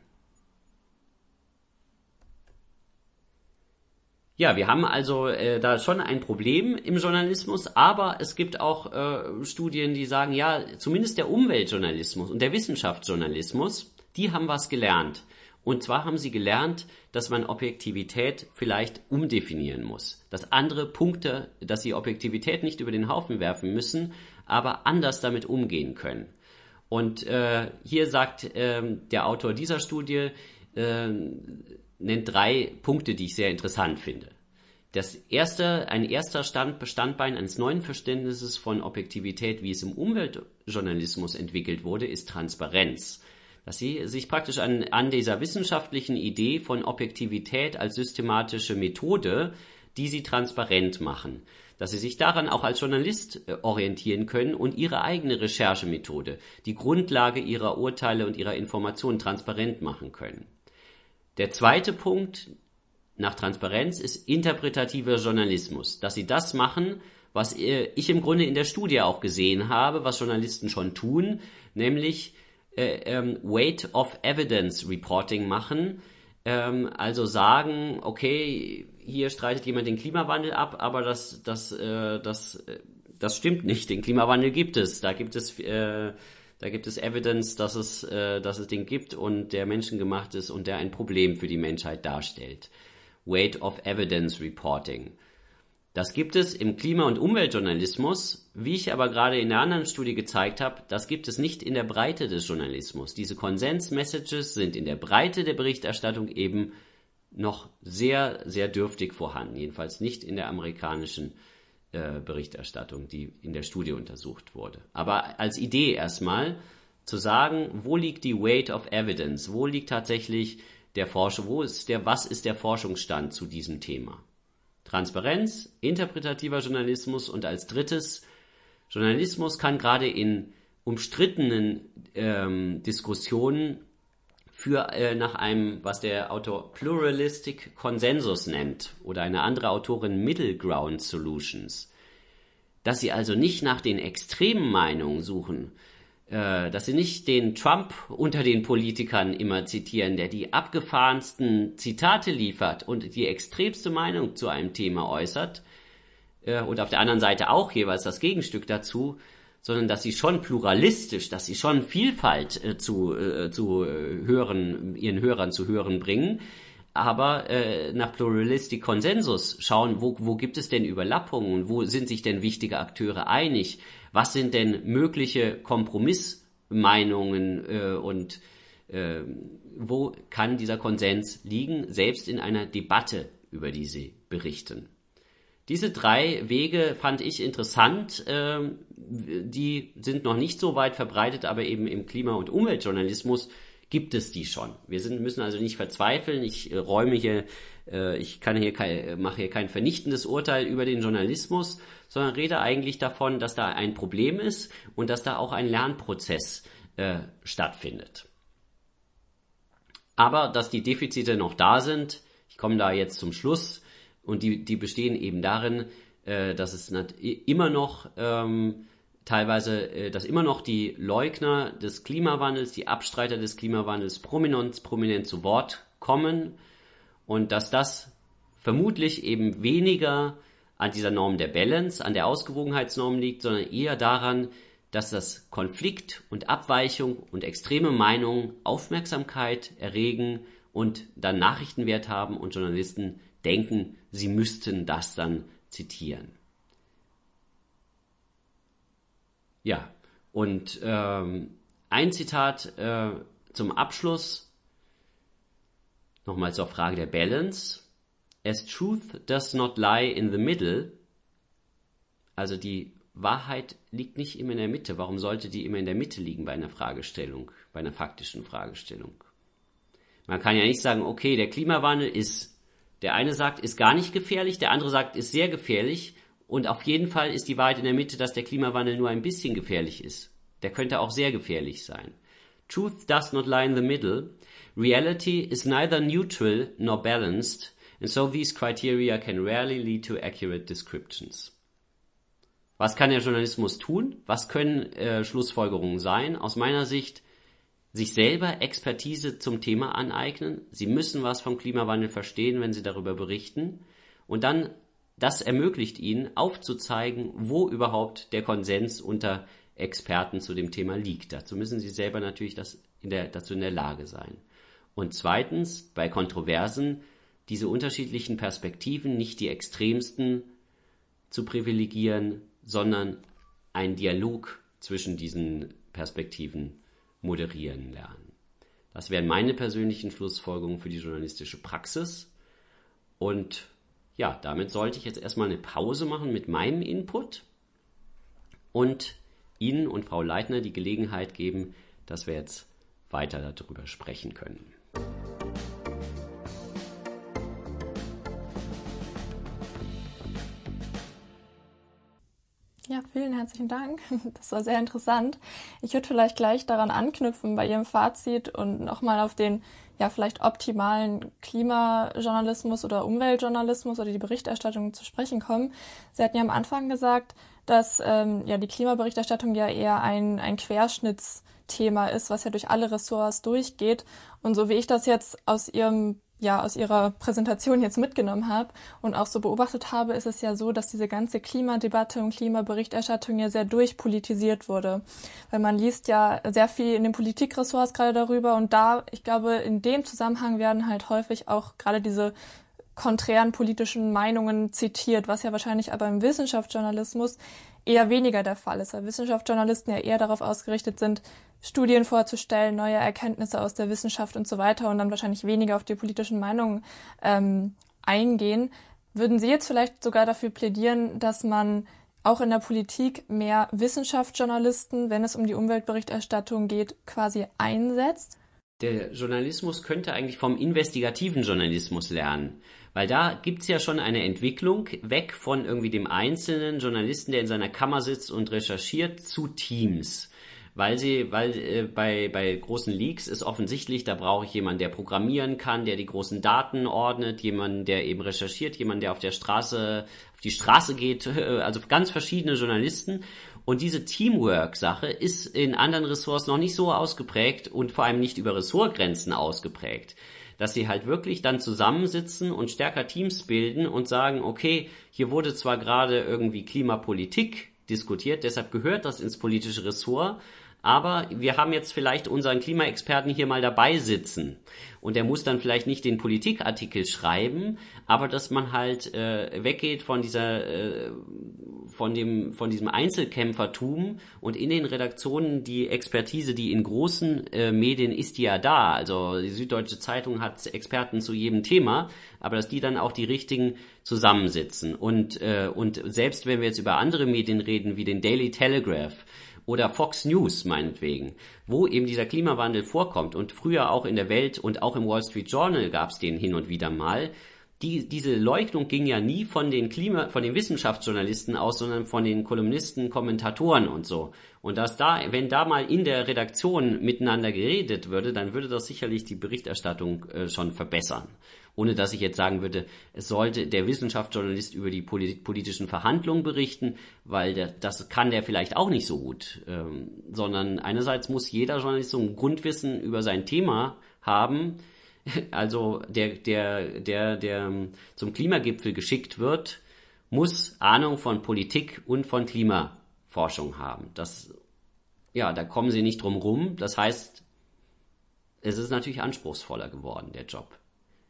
Ja, wir haben also äh, da schon ein Problem im Journalismus, aber es gibt auch äh, Studien, die sagen, ja, zumindest der Umweltjournalismus und der Wissenschaftsjournalismus, die haben was gelernt. Und zwar haben sie gelernt, dass man Objektivität vielleicht umdefinieren muss. Dass andere Punkte, dass sie Objektivität nicht über den Haufen werfen müssen, aber anders damit umgehen können. Und äh, hier sagt äh, der Autor dieser Studie, äh, nennt drei Punkte, die ich sehr interessant finde. Das erste, ein erster Stand, Bestandbein eines neuen Verständnisses von Objektivität, wie es im Umweltjournalismus entwickelt wurde, ist Transparenz dass sie sich praktisch an, an dieser wissenschaftlichen Idee von Objektivität als systematische Methode, die sie transparent machen, dass sie sich daran auch als Journalist äh, orientieren können und ihre eigene Recherchemethode, die Grundlage ihrer Urteile und ihrer Informationen transparent machen können. Der zweite Punkt nach Transparenz ist interpretativer Journalismus, dass sie das machen, was äh, ich im Grunde in der Studie auch gesehen habe, was Journalisten schon tun, nämlich ähm, Weight of Evidence Reporting machen. Ähm, also sagen, okay, hier streitet jemand den Klimawandel ab, aber das, das, äh, das, äh, das stimmt nicht. Den Klimawandel gibt es. Da gibt es, äh, da gibt es Evidence, dass es, äh, dass es den gibt und der menschengemacht ist und der ein Problem für die Menschheit darstellt. Weight of Evidence Reporting. Das gibt es im Klima- und Umweltjournalismus, wie ich aber gerade in der anderen Studie gezeigt habe, das gibt es nicht in der Breite des Journalismus. Diese Konsens-Messages sind in der Breite der Berichterstattung eben noch sehr, sehr dürftig vorhanden. Jedenfalls nicht in der amerikanischen äh, Berichterstattung, die in der Studie untersucht wurde. Aber als Idee erstmal zu sagen, wo liegt die Weight of Evidence? Wo liegt tatsächlich der Forschung? Wo ist der, was ist der Forschungsstand zu diesem Thema? Transparenz, interpretativer Journalismus und als drittes, Journalismus kann gerade in umstrittenen ähm, Diskussionen für äh, nach einem, was der Autor Pluralistic Consensus nennt oder eine andere Autorin Middle Ground Solutions, dass sie also nicht nach den extremen Meinungen suchen, äh, dass sie nicht den Trump unter den Politikern immer zitieren, der die abgefahrensten Zitate liefert und die extremste Meinung zu einem Thema äußert, äh, und auf der anderen Seite auch jeweils das Gegenstück dazu, sondern dass sie schon pluralistisch, dass sie schon Vielfalt äh, zu, äh, zu äh, hören, ihren Hörern zu hören bringen, aber äh, nach Pluralistic Konsensus schauen, wo, wo gibt es denn Überlappungen, wo sind sich denn wichtige Akteure einig, was sind denn mögliche Kompromissmeinungen äh, und äh, wo kann dieser Konsens liegen, selbst in einer Debatte, über die Sie berichten. Diese drei Wege fand ich interessant. Äh, die sind noch nicht so weit verbreitet, aber eben im Klima- und Umweltjournalismus gibt es die schon. Wir sind, müssen also nicht verzweifeln. Ich äh, räume hier, äh, ich kann hier kein, mache hier kein vernichtendes Urteil über den Journalismus, sondern rede eigentlich davon, dass da ein Problem ist und dass da auch ein Lernprozess äh, stattfindet. Aber dass die Defizite noch da sind, ich komme da jetzt zum Schluss, und die, die bestehen eben darin, äh, dass es immer noch ähm, teilweise, äh, dass immer noch die Leugner des Klimawandels, die Abstreiter des Klimawandels prominent, prominent zu Wort kommen und dass das vermutlich eben weniger an dieser Norm der Balance, an der Ausgewogenheitsnorm liegt, sondern eher daran, dass das Konflikt und Abweichung und extreme Meinungen Aufmerksamkeit erregen und dann Nachrichtenwert haben und Journalisten denken, sie müssten das dann zitieren. Ja, und ähm, ein Zitat äh, zum Abschluss, nochmal zur Frage der Balance. As truth does not lie in the middle, also die Wahrheit liegt nicht immer in der Mitte. Warum sollte die immer in der Mitte liegen bei einer Fragestellung, bei einer faktischen Fragestellung? Man kann ja nicht sagen, okay, der Klimawandel ist, der eine sagt, ist gar nicht gefährlich, der andere sagt, ist sehr gefährlich und auf jeden Fall ist die Wahrheit in der Mitte, dass der Klimawandel nur ein bisschen gefährlich ist. Der könnte auch sehr gefährlich sein. Truth does not lie in the middle. Reality is neither neutral nor balanced, and so these criteria can rarely lead to accurate descriptions. Was kann der Journalismus tun? Was können äh, Schlussfolgerungen sein? Aus meiner Sicht sich selber Expertise zum Thema aneignen. Sie müssen was vom Klimawandel verstehen, wenn sie darüber berichten. Und dann, das ermöglicht ihnen aufzuzeigen, wo überhaupt der Konsens unter Experten zu dem Thema liegt. Dazu müssen sie selber natürlich das in der, dazu in der Lage sein. Und zweitens, bei Kontroversen, diese unterschiedlichen Perspektiven, nicht die extremsten zu privilegieren, sondern einen Dialog zwischen diesen Perspektiven moderieren lernen. Das wären meine persönlichen Schlussfolgerungen für die journalistische Praxis. Und ja, damit sollte ich jetzt erstmal eine Pause machen mit meinem Input und Ihnen und Frau Leitner die Gelegenheit geben, dass wir jetzt weiter darüber sprechen können. Ja, vielen herzlichen Dank. Das war sehr interessant. Ich würde vielleicht gleich daran anknüpfen bei Ihrem Fazit und nochmal auf den ja vielleicht optimalen Klimajournalismus oder Umweltjournalismus oder die Berichterstattung zu sprechen kommen. Sie hatten ja am Anfang gesagt, dass ähm, ja die Klimaberichterstattung ja eher ein, ein Querschnittsthema ist, was ja durch alle Ressorts durchgeht. Und so wie ich das jetzt aus Ihrem ja aus ihrer Präsentation jetzt mitgenommen habe und auch so beobachtet habe, ist es ja so, dass diese ganze Klimadebatte und Klimaberichterstattung ja sehr durchpolitisiert wurde. Weil man liest ja sehr viel in den Politikressorts gerade darüber und da, ich glaube, in dem Zusammenhang werden halt häufig auch gerade diese konträren politischen Meinungen zitiert, was ja wahrscheinlich aber im Wissenschaftsjournalismus eher weniger der Fall ist, weil Wissenschaftsjournalisten ja eher darauf ausgerichtet sind, Studien vorzustellen, neue Erkenntnisse aus der Wissenschaft und so weiter und dann wahrscheinlich weniger auf die politischen Meinungen ähm, eingehen. Würden Sie jetzt vielleicht sogar dafür plädieren, dass man auch in der Politik mehr Wissenschaftsjournalisten, wenn es um die Umweltberichterstattung geht, quasi einsetzt? Der Journalismus könnte eigentlich vom investigativen Journalismus lernen. Weil da gibt's ja schon eine Entwicklung weg von irgendwie dem einzelnen Journalisten, der in seiner Kammer sitzt und recherchiert, zu Teams weil sie, weil äh, bei, bei großen Leaks ist offensichtlich, da brauche ich jemanden, der programmieren kann, der die großen Daten ordnet, jemanden, der eben recherchiert, jemanden, der auf der Straße, auf die Straße geht, also ganz verschiedene Journalisten. Und diese Teamwork-Sache ist in anderen Ressorts noch nicht so ausgeprägt und vor allem nicht über Ressortgrenzen ausgeprägt dass sie halt wirklich dann zusammensitzen und stärker Teams bilden und sagen, okay, hier wurde zwar gerade irgendwie Klimapolitik diskutiert, deshalb gehört das ins politische Ressort, aber wir haben jetzt vielleicht unseren Klimaexperten hier mal dabei sitzen. Und der muss dann vielleicht nicht den Politikartikel schreiben, aber dass man halt äh, weggeht von dieser, äh, von dem, von diesem Einzelkämpfertum und in den Redaktionen die Expertise, die in großen äh, Medien ist die ja da. Also die Süddeutsche Zeitung hat Experten zu jedem Thema, aber dass die dann auch die richtigen zusammensitzen. Und, äh, und selbst wenn wir jetzt über andere Medien reden, wie den Daily Telegraph, oder Fox News meinetwegen, wo eben dieser Klimawandel vorkommt und früher auch in der Welt und auch im Wall Street Journal gab es den hin und wieder mal. Die, diese Leugnung ging ja nie von den Klima, von den Wissenschaftsjournalisten aus, sondern von den Kolumnisten, Kommentatoren und so. Und dass da, wenn da mal in der Redaktion miteinander geredet würde, dann würde das sicherlich die Berichterstattung äh, schon verbessern ohne dass ich jetzt sagen würde, es sollte der Wissenschaftsjournalist über die politischen Verhandlungen berichten, weil der, das kann der vielleicht auch nicht so gut, ähm, sondern einerseits muss jeder Journalist so ein Grundwissen über sein Thema haben, also der, der, der, der zum Klimagipfel geschickt wird, muss Ahnung von Politik und von Klimaforschung haben. Das ja, da kommen sie nicht drum rum. Das heißt, es ist natürlich anspruchsvoller geworden, der Job.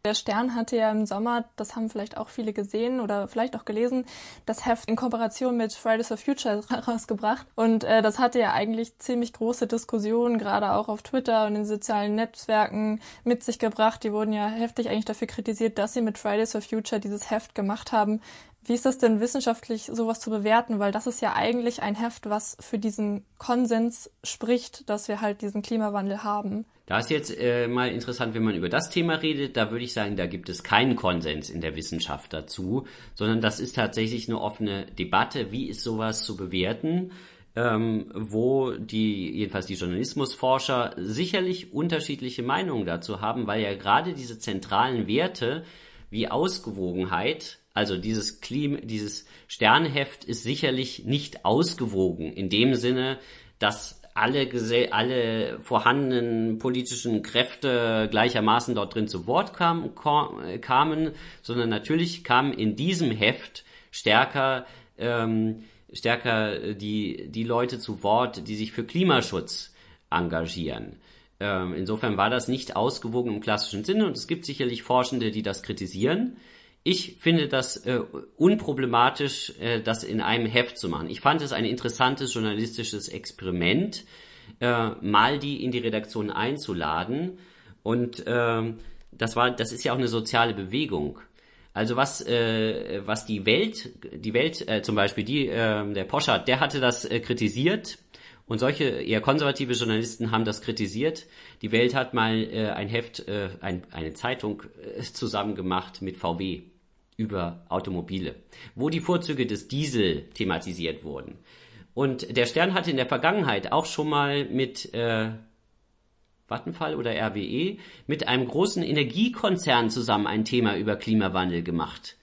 Der Stern hatte ja im Sommer, das haben vielleicht auch viele gesehen oder vielleicht auch gelesen, das Heft in Kooperation mit Fridays for Future rausgebracht. Und äh, das hatte ja eigentlich ziemlich große Diskussionen, gerade auch auf Twitter und in sozialen Netzwerken mit sich gebracht. Die wurden ja heftig eigentlich dafür kritisiert, dass sie mit Fridays for Future dieses Heft gemacht haben. Wie ist das denn wissenschaftlich, sowas zu bewerten? Weil das ist ja eigentlich ein Heft, was für diesen Konsens spricht, dass wir halt diesen Klimawandel haben. Da ist jetzt äh, mal interessant, wenn man über das Thema redet, da würde ich sagen, da gibt es keinen Konsens in der Wissenschaft dazu, sondern das ist tatsächlich eine offene Debatte, wie ist sowas zu bewerten, ähm, wo die, jedenfalls die Journalismusforscher sicherlich unterschiedliche Meinungen dazu haben, weil ja gerade diese zentralen Werte wie Ausgewogenheit, also dieses Klima, dieses Sternheft ist sicherlich nicht ausgewogen in dem Sinne, dass alle, alle vorhandenen politischen Kräfte gleichermaßen dort drin zu Wort kam, kamen, sondern natürlich kamen in diesem Heft stärker, ähm, stärker die, die Leute zu Wort, die sich für Klimaschutz engagieren. Ähm, insofern war das nicht ausgewogen im klassischen Sinne und es gibt sicherlich Forschende, die das kritisieren. Ich finde das äh, unproblematisch, äh, das in einem Heft zu machen. Ich fand es ein interessantes journalistisches Experiment, äh, mal die in die Redaktion einzuladen. Und äh, das war, das ist ja auch eine soziale Bewegung. Also was, äh, was die Welt, die Welt äh, zum Beispiel, die, äh, der Poschardt, der hatte das äh, kritisiert und solche eher konservative Journalisten haben das kritisiert. Die Welt hat mal äh, ein Heft, äh, ein, eine Zeitung äh, zusammen gemacht mit VW über Automobile, wo die Vorzüge des Diesel thematisiert wurden. Und der Stern hatte in der Vergangenheit auch schon mal mit äh, Vattenfall oder RWE mit einem großen Energiekonzern zusammen ein Thema über Klimawandel gemacht.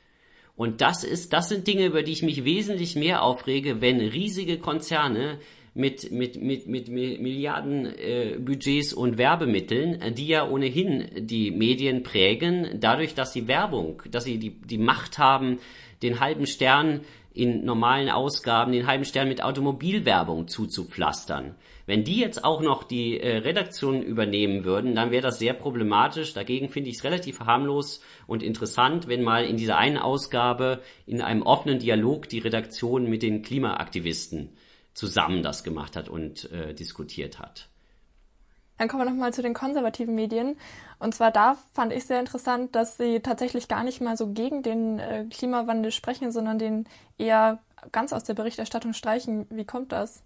Und das ist, das sind Dinge, über die ich mich wesentlich mehr aufrege, wenn riesige Konzerne mit, mit, mit, mit Milliarden äh, Budgets und Werbemitteln, äh, die ja ohnehin die Medien prägen, dadurch, dass sie Werbung, dass sie die, die Macht haben, den halben Stern in normalen Ausgaben, den halben Stern mit Automobilwerbung zuzupflastern. Wenn die jetzt auch noch die äh, Redaktion übernehmen würden, dann wäre das sehr problematisch. Dagegen finde ich es relativ harmlos und interessant, wenn mal in dieser einen Ausgabe in einem offenen Dialog die Redaktion mit den Klimaaktivisten zusammen das gemacht hat und äh, diskutiert hat. Dann kommen wir nochmal zu den konservativen Medien. Und zwar da fand ich sehr interessant, dass sie tatsächlich gar nicht mal so gegen den äh, Klimawandel sprechen, sondern den eher ganz aus der Berichterstattung streichen. Wie kommt das?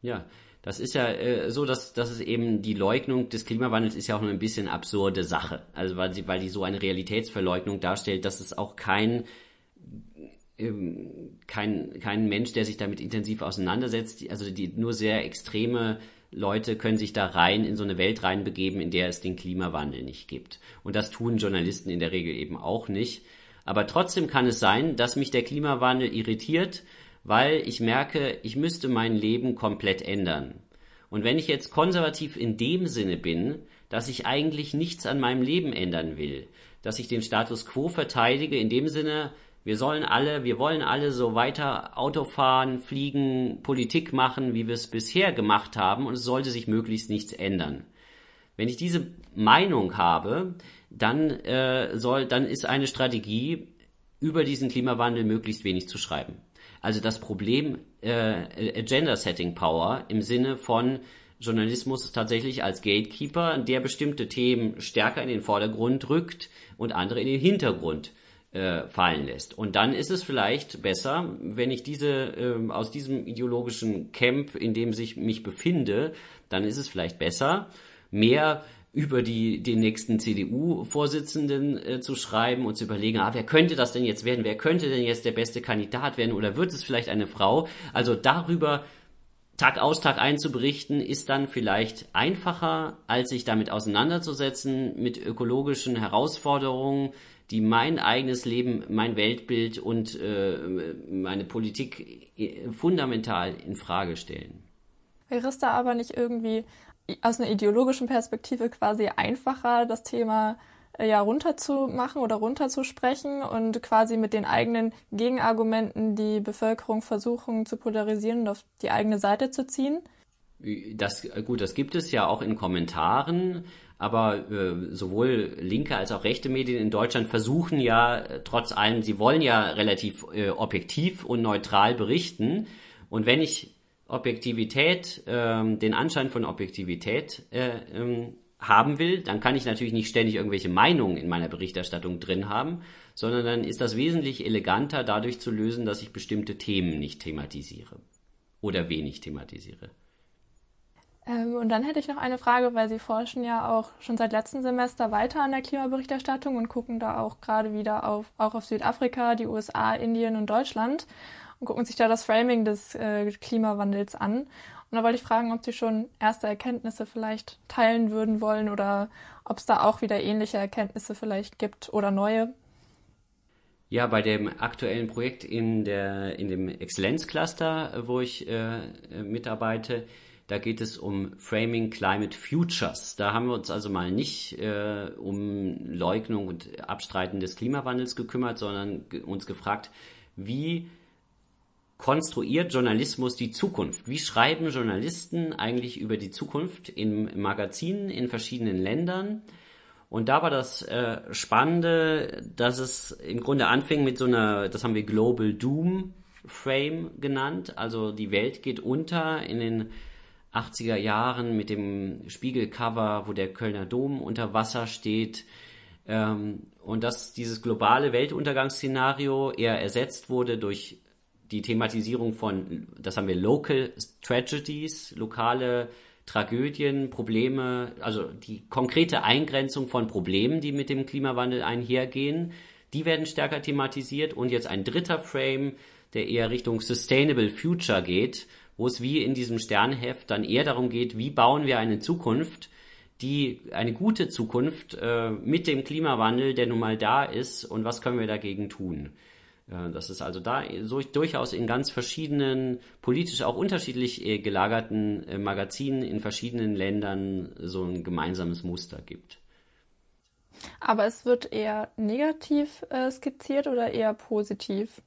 Ja, das ist ja äh, so, dass, dass es eben die Leugnung des Klimawandels ist ja auch nur ein bisschen absurde Sache. Also weil sie, weil die so eine Realitätsverleugnung darstellt, dass es auch kein kein, kein Mensch, der sich damit intensiv auseinandersetzt, also die nur sehr extreme Leute können sich da rein in so eine Welt reinbegeben, in der es den Klimawandel nicht gibt. Und das tun Journalisten in der Regel eben auch nicht. Aber trotzdem kann es sein, dass mich der Klimawandel irritiert, weil ich merke, ich müsste mein Leben komplett ändern. Und wenn ich jetzt konservativ in dem Sinne bin, dass ich eigentlich nichts an meinem Leben ändern will, dass ich den Status quo verteidige, in dem Sinne, wir sollen alle, wir wollen alle so weiter Auto fahren, fliegen, Politik machen, wie wir es bisher gemacht haben und es sollte sich möglichst nichts ändern. Wenn ich diese Meinung habe, dann äh, soll, dann ist eine Strategie, über diesen Klimawandel möglichst wenig zu schreiben. Also das Problem äh, Agenda Setting Power im Sinne von Journalismus tatsächlich als Gatekeeper, der bestimmte Themen stärker in den Vordergrund rückt und andere in den Hintergrund äh, fallen lässt. Und dann ist es vielleicht besser, wenn ich diese äh, aus diesem ideologischen Camp, in dem ich mich befinde, dann ist es vielleicht besser, mehr über die, den nächsten CDU-Vorsitzenden äh, zu schreiben und zu überlegen, ah, wer könnte das denn jetzt werden? Wer könnte denn jetzt der beste Kandidat werden? Oder wird es vielleicht eine Frau? Also darüber Tag aus, Tag ein zu berichten, ist dann vielleicht einfacher, als sich damit auseinanderzusetzen mit ökologischen Herausforderungen, die mein eigenes Leben, mein Weltbild und äh, meine Politik äh, fundamental in Frage stellen. Wäre es da aber nicht irgendwie aus einer ideologischen Perspektive quasi einfacher, das Thema äh, ja runterzumachen oder runterzusprechen und quasi mit den eigenen Gegenargumenten die Bevölkerung versuchen zu polarisieren und auf die eigene Seite zu ziehen? Das, gut, das gibt es ja auch in Kommentaren, aber äh, sowohl linke als auch rechte Medien in Deutschland versuchen ja äh, trotz allem, sie wollen ja relativ äh, objektiv und neutral berichten. Und wenn ich Objektivität, ähm, den Anschein von Objektivität äh, ähm, haben will, dann kann ich natürlich nicht ständig irgendwelche Meinungen in meiner Berichterstattung drin haben, sondern dann ist das wesentlich eleganter dadurch zu lösen, dass ich bestimmte Themen nicht thematisiere oder wenig thematisiere. Ähm, und dann hätte ich noch eine Frage, weil Sie forschen ja auch schon seit letztem Semester weiter an der Klimaberichterstattung und gucken da auch gerade wieder auf, auch auf Südafrika, die USA, Indien und Deutschland und gucken sich da das Framing des äh, Klimawandels an. Und da wollte ich fragen, ob Sie schon erste Erkenntnisse vielleicht teilen würden wollen oder ob es da auch wieder ähnliche Erkenntnisse vielleicht gibt oder neue. Ja, bei dem aktuellen Projekt in, der, in dem Exzellenzcluster, wo ich äh, mitarbeite, da geht es um Framing Climate Futures. Da haben wir uns also mal nicht äh, um Leugnung und Abstreiten des Klimawandels gekümmert, sondern uns gefragt, wie konstruiert Journalismus die Zukunft? Wie schreiben Journalisten eigentlich über die Zukunft in Magazinen in verschiedenen Ländern? Und da war das äh, Spannende, dass es im Grunde anfing mit so einer, das haben wir Global Doom Frame genannt. Also die Welt geht unter in den 80er Jahren mit dem Spiegelcover, wo der Kölner Dom unter Wasser steht. Ähm, und dass dieses globale Weltuntergangsszenario eher ersetzt wurde durch die Thematisierung von, das haben wir Local Tragedies, lokale Tragödien, Probleme, also die konkrete Eingrenzung von Problemen, die mit dem Klimawandel einhergehen, die werden stärker thematisiert und jetzt ein dritter Frame, der eher Richtung Sustainable Future geht, wo es wie in diesem Sternheft dann eher darum geht, wie bauen wir eine Zukunft, die eine gute Zukunft äh, mit dem Klimawandel, der nun mal da ist und was können wir dagegen tun. Äh, das ist also da so, durchaus in ganz verschiedenen, politisch auch unterschiedlich äh, gelagerten äh, Magazinen in verschiedenen Ländern so ein gemeinsames Muster gibt. Aber es wird eher negativ äh, skizziert oder eher positiv?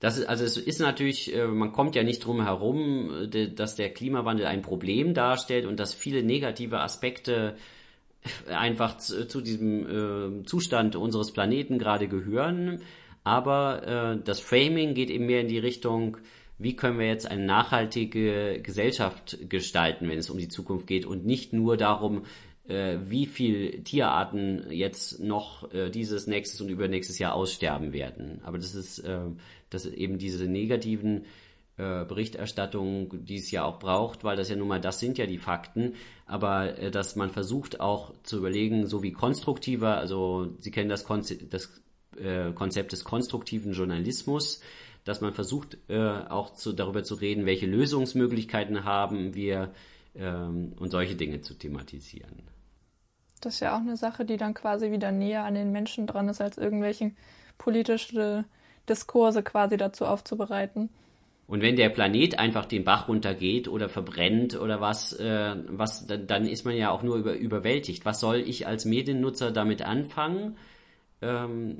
Das ist, also es ist natürlich, äh, man kommt ja nicht drum herum, dass der Klimawandel ein Problem darstellt und dass viele negative Aspekte einfach zu, zu diesem äh, Zustand unseres Planeten gerade gehören. Aber äh, das Framing geht eben mehr in die Richtung, wie können wir jetzt eine nachhaltige Gesellschaft gestalten, wenn es um die Zukunft geht und nicht nur darum, äh, wie viel Tierarten jetzt noch äh, dieses nächstes und übernächstes Jahr aussterben werden. Aber das ist, das ist eben diese negativen äh, Berichterstattung, die es ja auch braucht, weil das ja nun mal, das sind ja die Fakten, aber äh, dass man versucht auch zu überlegen, so wie konstruktiver, also Sie kennen das, Konzept, das äh, Konzept des konstruktiven Journalismus, dass man versucht äh, auch zu, darüber zu reden, welche Lösungsmöglichkeiten haben wir ähm, und solche Dinge zu thematisieren. Das ist ja auch eine Sache, die dann quasi wieder näher an den Menschen dran ist, als irgendwelche politische Diskurse quasi dazu aufzubereiten. Und wenn der Planet einfach den Bach runtergeht oder verbrennt oder was, äh, was dann, ist man ja auch nur über, überwältigt. Was soll ich als Mediennutzer damit anfangen? ähm,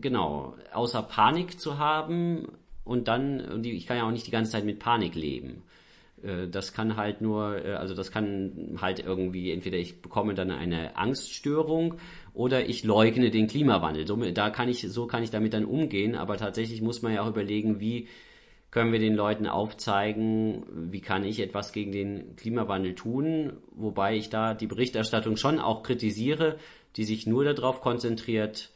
genau, außer Panik zu haben und dann, ich kann ja auch nicht die ganze Zeit mit Panik leben. Äh, das kann halt nur, äh, also das kann halt irgendwie, entweder ich bekomme dann eine Angststörung oder ich leugne den Klimawandel. So, da kann ich, so kann ich damit dann umgehen, aber tatsächlich muss man ja auch überlegen, wie können wir den Leuten aufzeigen, wie kann ich etwas gegen den Klimawandel tun, wobei ich da die Berichterstattung schon auch kritisiere, die sich nur darauf konzentriert,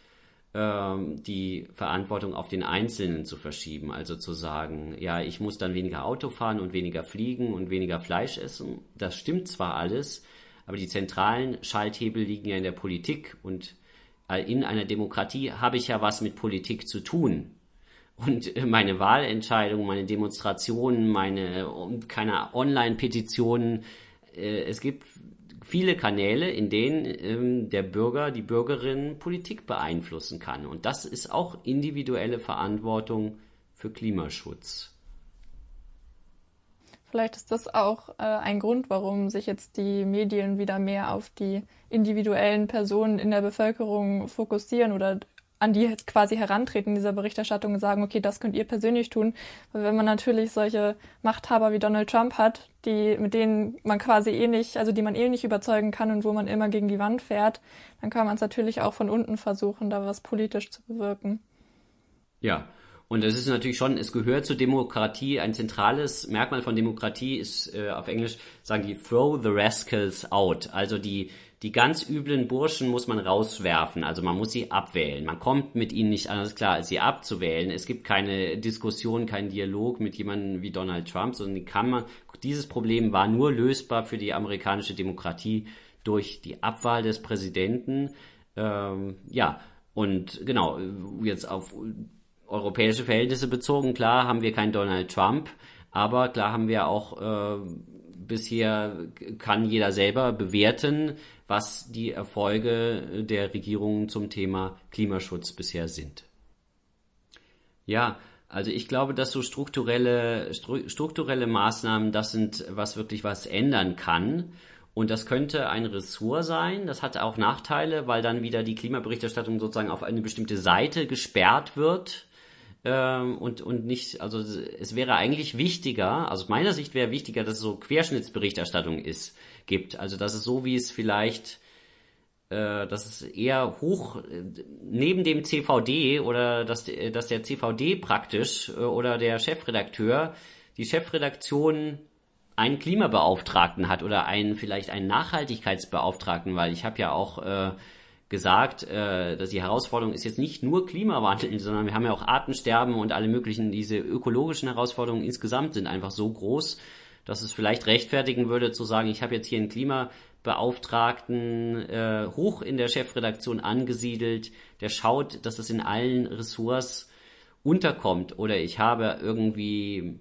die Verantwortung auf den Einzelnen zu verschieben. Also zu sagen, ja, ich muss dann weniger Auto fahren und weniger fliegen und weniger Fleisch essen. Das stimmt zwar alles, aber die zentralen Schalthebel liegen ja in der Politik und in einer Demokratie habe ich ja was mit Politik zu tun. Und meine Wahlentscheidungen, meine Demonstrationen, meine keine Online-Petitionen, äh, es gibt viele Kanäle, in denen ähm, der Bürger, die Bürgerin Politik beeinflussen kann. Und das ist auch individuelle Verantwortung für Klimaschutz. Vielleicht ist das auch äh, ein Grund, warum sich jetzt die Medien wieder mehr auf die individuellen Personen in der Bevölkerung fokussieren oder an die quasi herantreten in dieser Berichterstattung und sagen, okay, das könnt ihr persönlich tun. Weil wenn man natürlich solche Machthaber wie Donald Trump hat, die, mit denen man quasi eh nicht, also die man eh nicht überzeugen kann und wo man immer gegen die Wand fährt, dann kann man es natürlich auch von unten versuchen, da was politisch zu bewirken. Ja, und es ist natürlich schon, es gehört zur Demokratie, ein zentrales Merkmal von Demokratie ist äh, auf Englisch, sagen die, throw the rascals out. Also die, die ganz üblen Burschen muss man rauswerfen, also man muss sie abwählen. Man kommt mit ihnen nicht anders klar, als sie abzuwählen. Es gibt keine Diskussion, keinen Dialog mit jemandem wie Donald Trump, sondern kann man, dieses Problem war nur lösbar für die amerikanische Demokratie durch die Abwahl des Präsidenten. Ähm, ja, und genau, jetzt auf europäische Verhältnisse bezogen, klar haben wir keinen Donald Trump, aber klar haben wir auch äh, bisher kann jeder selber bewerten, was die Erfolge der Regierungen zum Thema Klimaschutz bisher sind. Ja, also ich glaube, dass so strukturelle, strukturelle Maßnahmen das sind, was wirklich was ändern kann. Und das könnte ein Ressort sein. Das hat auch Nachteile, weil dann wieder die Klimaberichterstattung sozusagen auf eine bestimmte Seite gesperrt wird ähm, und, und nicht, also es wäre eigentlich wichtiger, also aus meiner Sicht wäre wichtiger, dass es so Querschnittsberichterstattung ist, gibt. Also dass es so wie es vielleicht, äh, dass es eher hoch neben dem CVD oder dass, dass der CVD praktisch äh, oder der Chefredakteur die Chefredaktion einen Klimabeauftragten hat oder einen vielleicht einen Nachhaltigkeitsbeauftragten, weil ich habe ja auch äh, gesagt, äh, dass die Herausforderung ist jetzt nicht nur Klimawandel, sondern wir haben ja auch Artensterben und alle möglichen, diese ökologischen Herausforderungen insgesamt sind einfach so groß, dass es vielleicht rechtfertigen würde zu sagen, ich habe jetzt hier einen Klimabeauftragten äh, hoch in der Chefredaktion angesiedelt, der schaut, dass es in allen Ressorts unterkommt. Oder ich habe irgendwie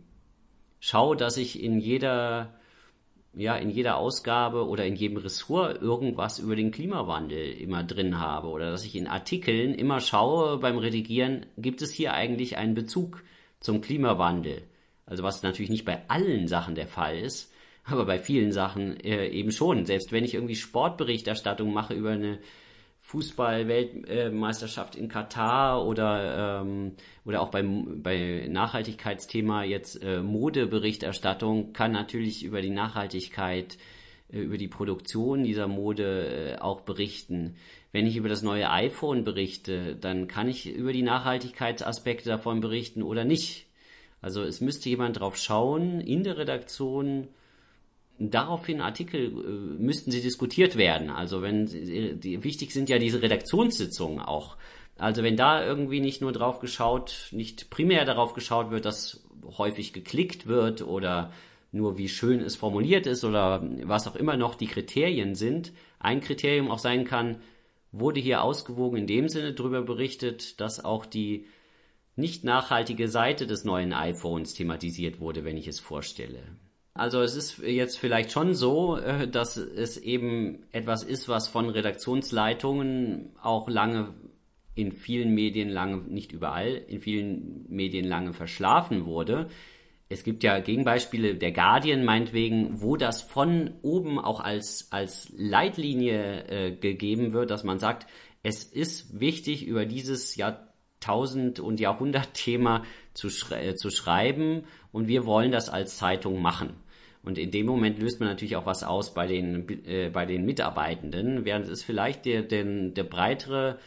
schau, dass ich in jeder ja in jeder Ausgabe oder in jedem Ressort irgendwas über den Klimawandel immer drin habe oder dass ich in Artikeln immer schaue beim Redigieren, gibt es hier eigentlich einen Bezug zum Klimawandel? Also was natürlich nicht bei allen Sachen der Fall ist, aber bei vielen Sachen äh, eben schon. Selbst wenn ich irgendwie Sportberichterstattung mache über eine Fußball-Weltmeisterschaft in Katar oder ähm, oder auch beim bei Nachhaltigkeitsthema jetzt äh, Modeberichterstattung kann natürlich über die Nachhaltigkeit äh, über die Produktion dieser Mode äh, auch berichten. Wenn ich über das neue iPhone berichte, dann kann ich über die Nachhaltigkeitsaspekte davon berichten oder nicht. Also es müsste jemand drauf schauen in der Redaktion daraufhin Artikel äh, müssten sie diskutiert werden. Also wenn die, wichtig sind ja diese Redaktionssitzungen auch. Also wenn da irgendwie nicht nur drauf geschaut, nicht primär darauf geschaut wird, dass häufig geklickt wird oder nur wie schön es formuliert ist oder was auch immer noch die Kriterien sind. Ein Kriterium auch sein kann, wurde hier ausgewogen in dem Sinne darüber berichtet, dass auch die nicht nachhaltige Seite des neuen iPhones thematisiert wurde, wenn ich es vorstelle. Also es ist jetzt vielleicht schon so, äh, dass es eben etwas ist, was von Redaktionsleitungen auch lange in vielen Medien lange, nicht überall, in vielen Medien lange verschlafen wurde. Es gibt ja Gegenbeispiele der Guardian meinetwegen, wo das von oben auch als, als Leitlinie äh, gegeben wird, dass man sagt, es ist wichtig, über dieses Jahrtausend- und Jahrhundertthema zu, schrei äh, zu schreiben und wir wollen das als Zeitung machen. Und in dem Moment löst man natürlich auch was aus bei den, äh, bei den Mitarbeitenden, während es vielleicht der, der, der breitere,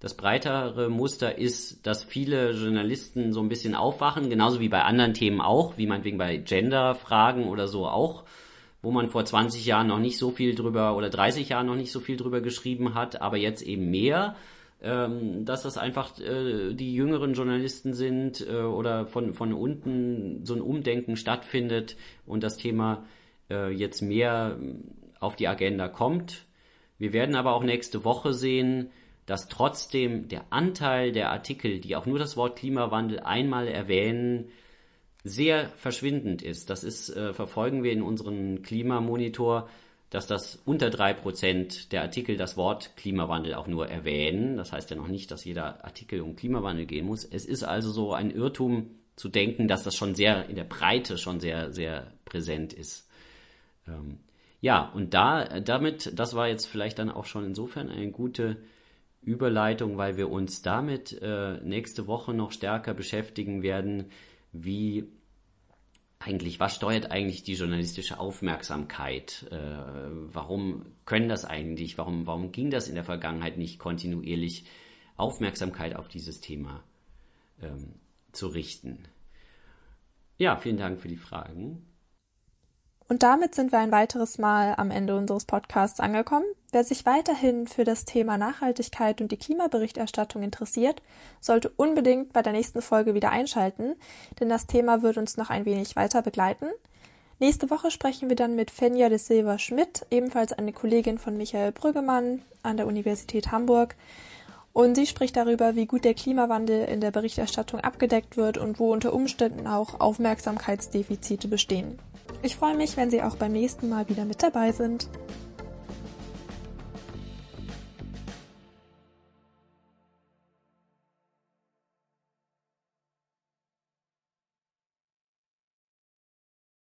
das breitere Muster ist, dass viele Journalisten so ein bisschen aufwachen, genauso wie bei anderen Themen auch, wie meinetwegen bei Gender-Fragen oder so auch, wo man vor 20 Jahren noch nicht so viel drüber oder 30 Jahren noch nicht so viel drüber geschrieben hat, aber jetzt eben mehr ähm, dass das einfach äh, die jüngeren Journalisten sind äh, oder von, von unten so ein Umdenken stattfindet und das Thema äh, jetzt mehr auf die Agenda kommt. Wir werden aber auch nächste Woche sehen, dass trotzdem der Anteil der Artikel, die auch nur das Wort Klimawandel einmal erwähnen, sehr verschwindend ist. Das ist, äh, verfolgen wir in unserem Klimamonitor dass das unter drei Prozent der Artikel das Wort Klimawandel auch nur erwähnen. Das heißt ja noch nicht, dass jeder Artikel um Klimawandel gehen muss. Es ist also so ein Irrtum zu denken, dass das schon sehr in der Breite schon sehr, sehr präsent ist. Ähm, ja, und da, damit, das war jetzt vielleicht dann auch schon insofern eine gute Überleitung, weil wir uns damit äh, nächste Woche noch stärker beschäftigen werden, wie eigentlich, was steuert eigentlich die journalistische Aufmerksamkeit? Äh, warum können das eigentlich, warum, warum ging das in der Vergangenheit nicht kontinuierlich, Aufmerksamkeit auf dieses Thema ähm, zu richten? Ja, vielen Dank für die Fragen. Und damit sind wir ein weiteres Mal am Ende unseres Podcasts angekommen. Wer sich weiterhin für das Thema Nachhaltigkeit und die Klimaberichterstattung interessiert, sollte unbedingt bei der nächsten Folge wieder einschalten, denn das Thema wird uns noch ein wenig weiter begleiten. Nächste Woche sprechen wir dann mit Fenja de Silva Schmidt, ebenfalls eine Kollegin von Michael Brüggemann an der Universität Hamburg. Und sie spricht darüber, wie gut der Klimawandel in der Berichterstattung abgedeckt wird und wo unter Umständen auch Aufmerksamkeitsdefizite bestehen. Ich freue mich, wenn Sie auch beim nächsten Mal wieder mit dabei sind.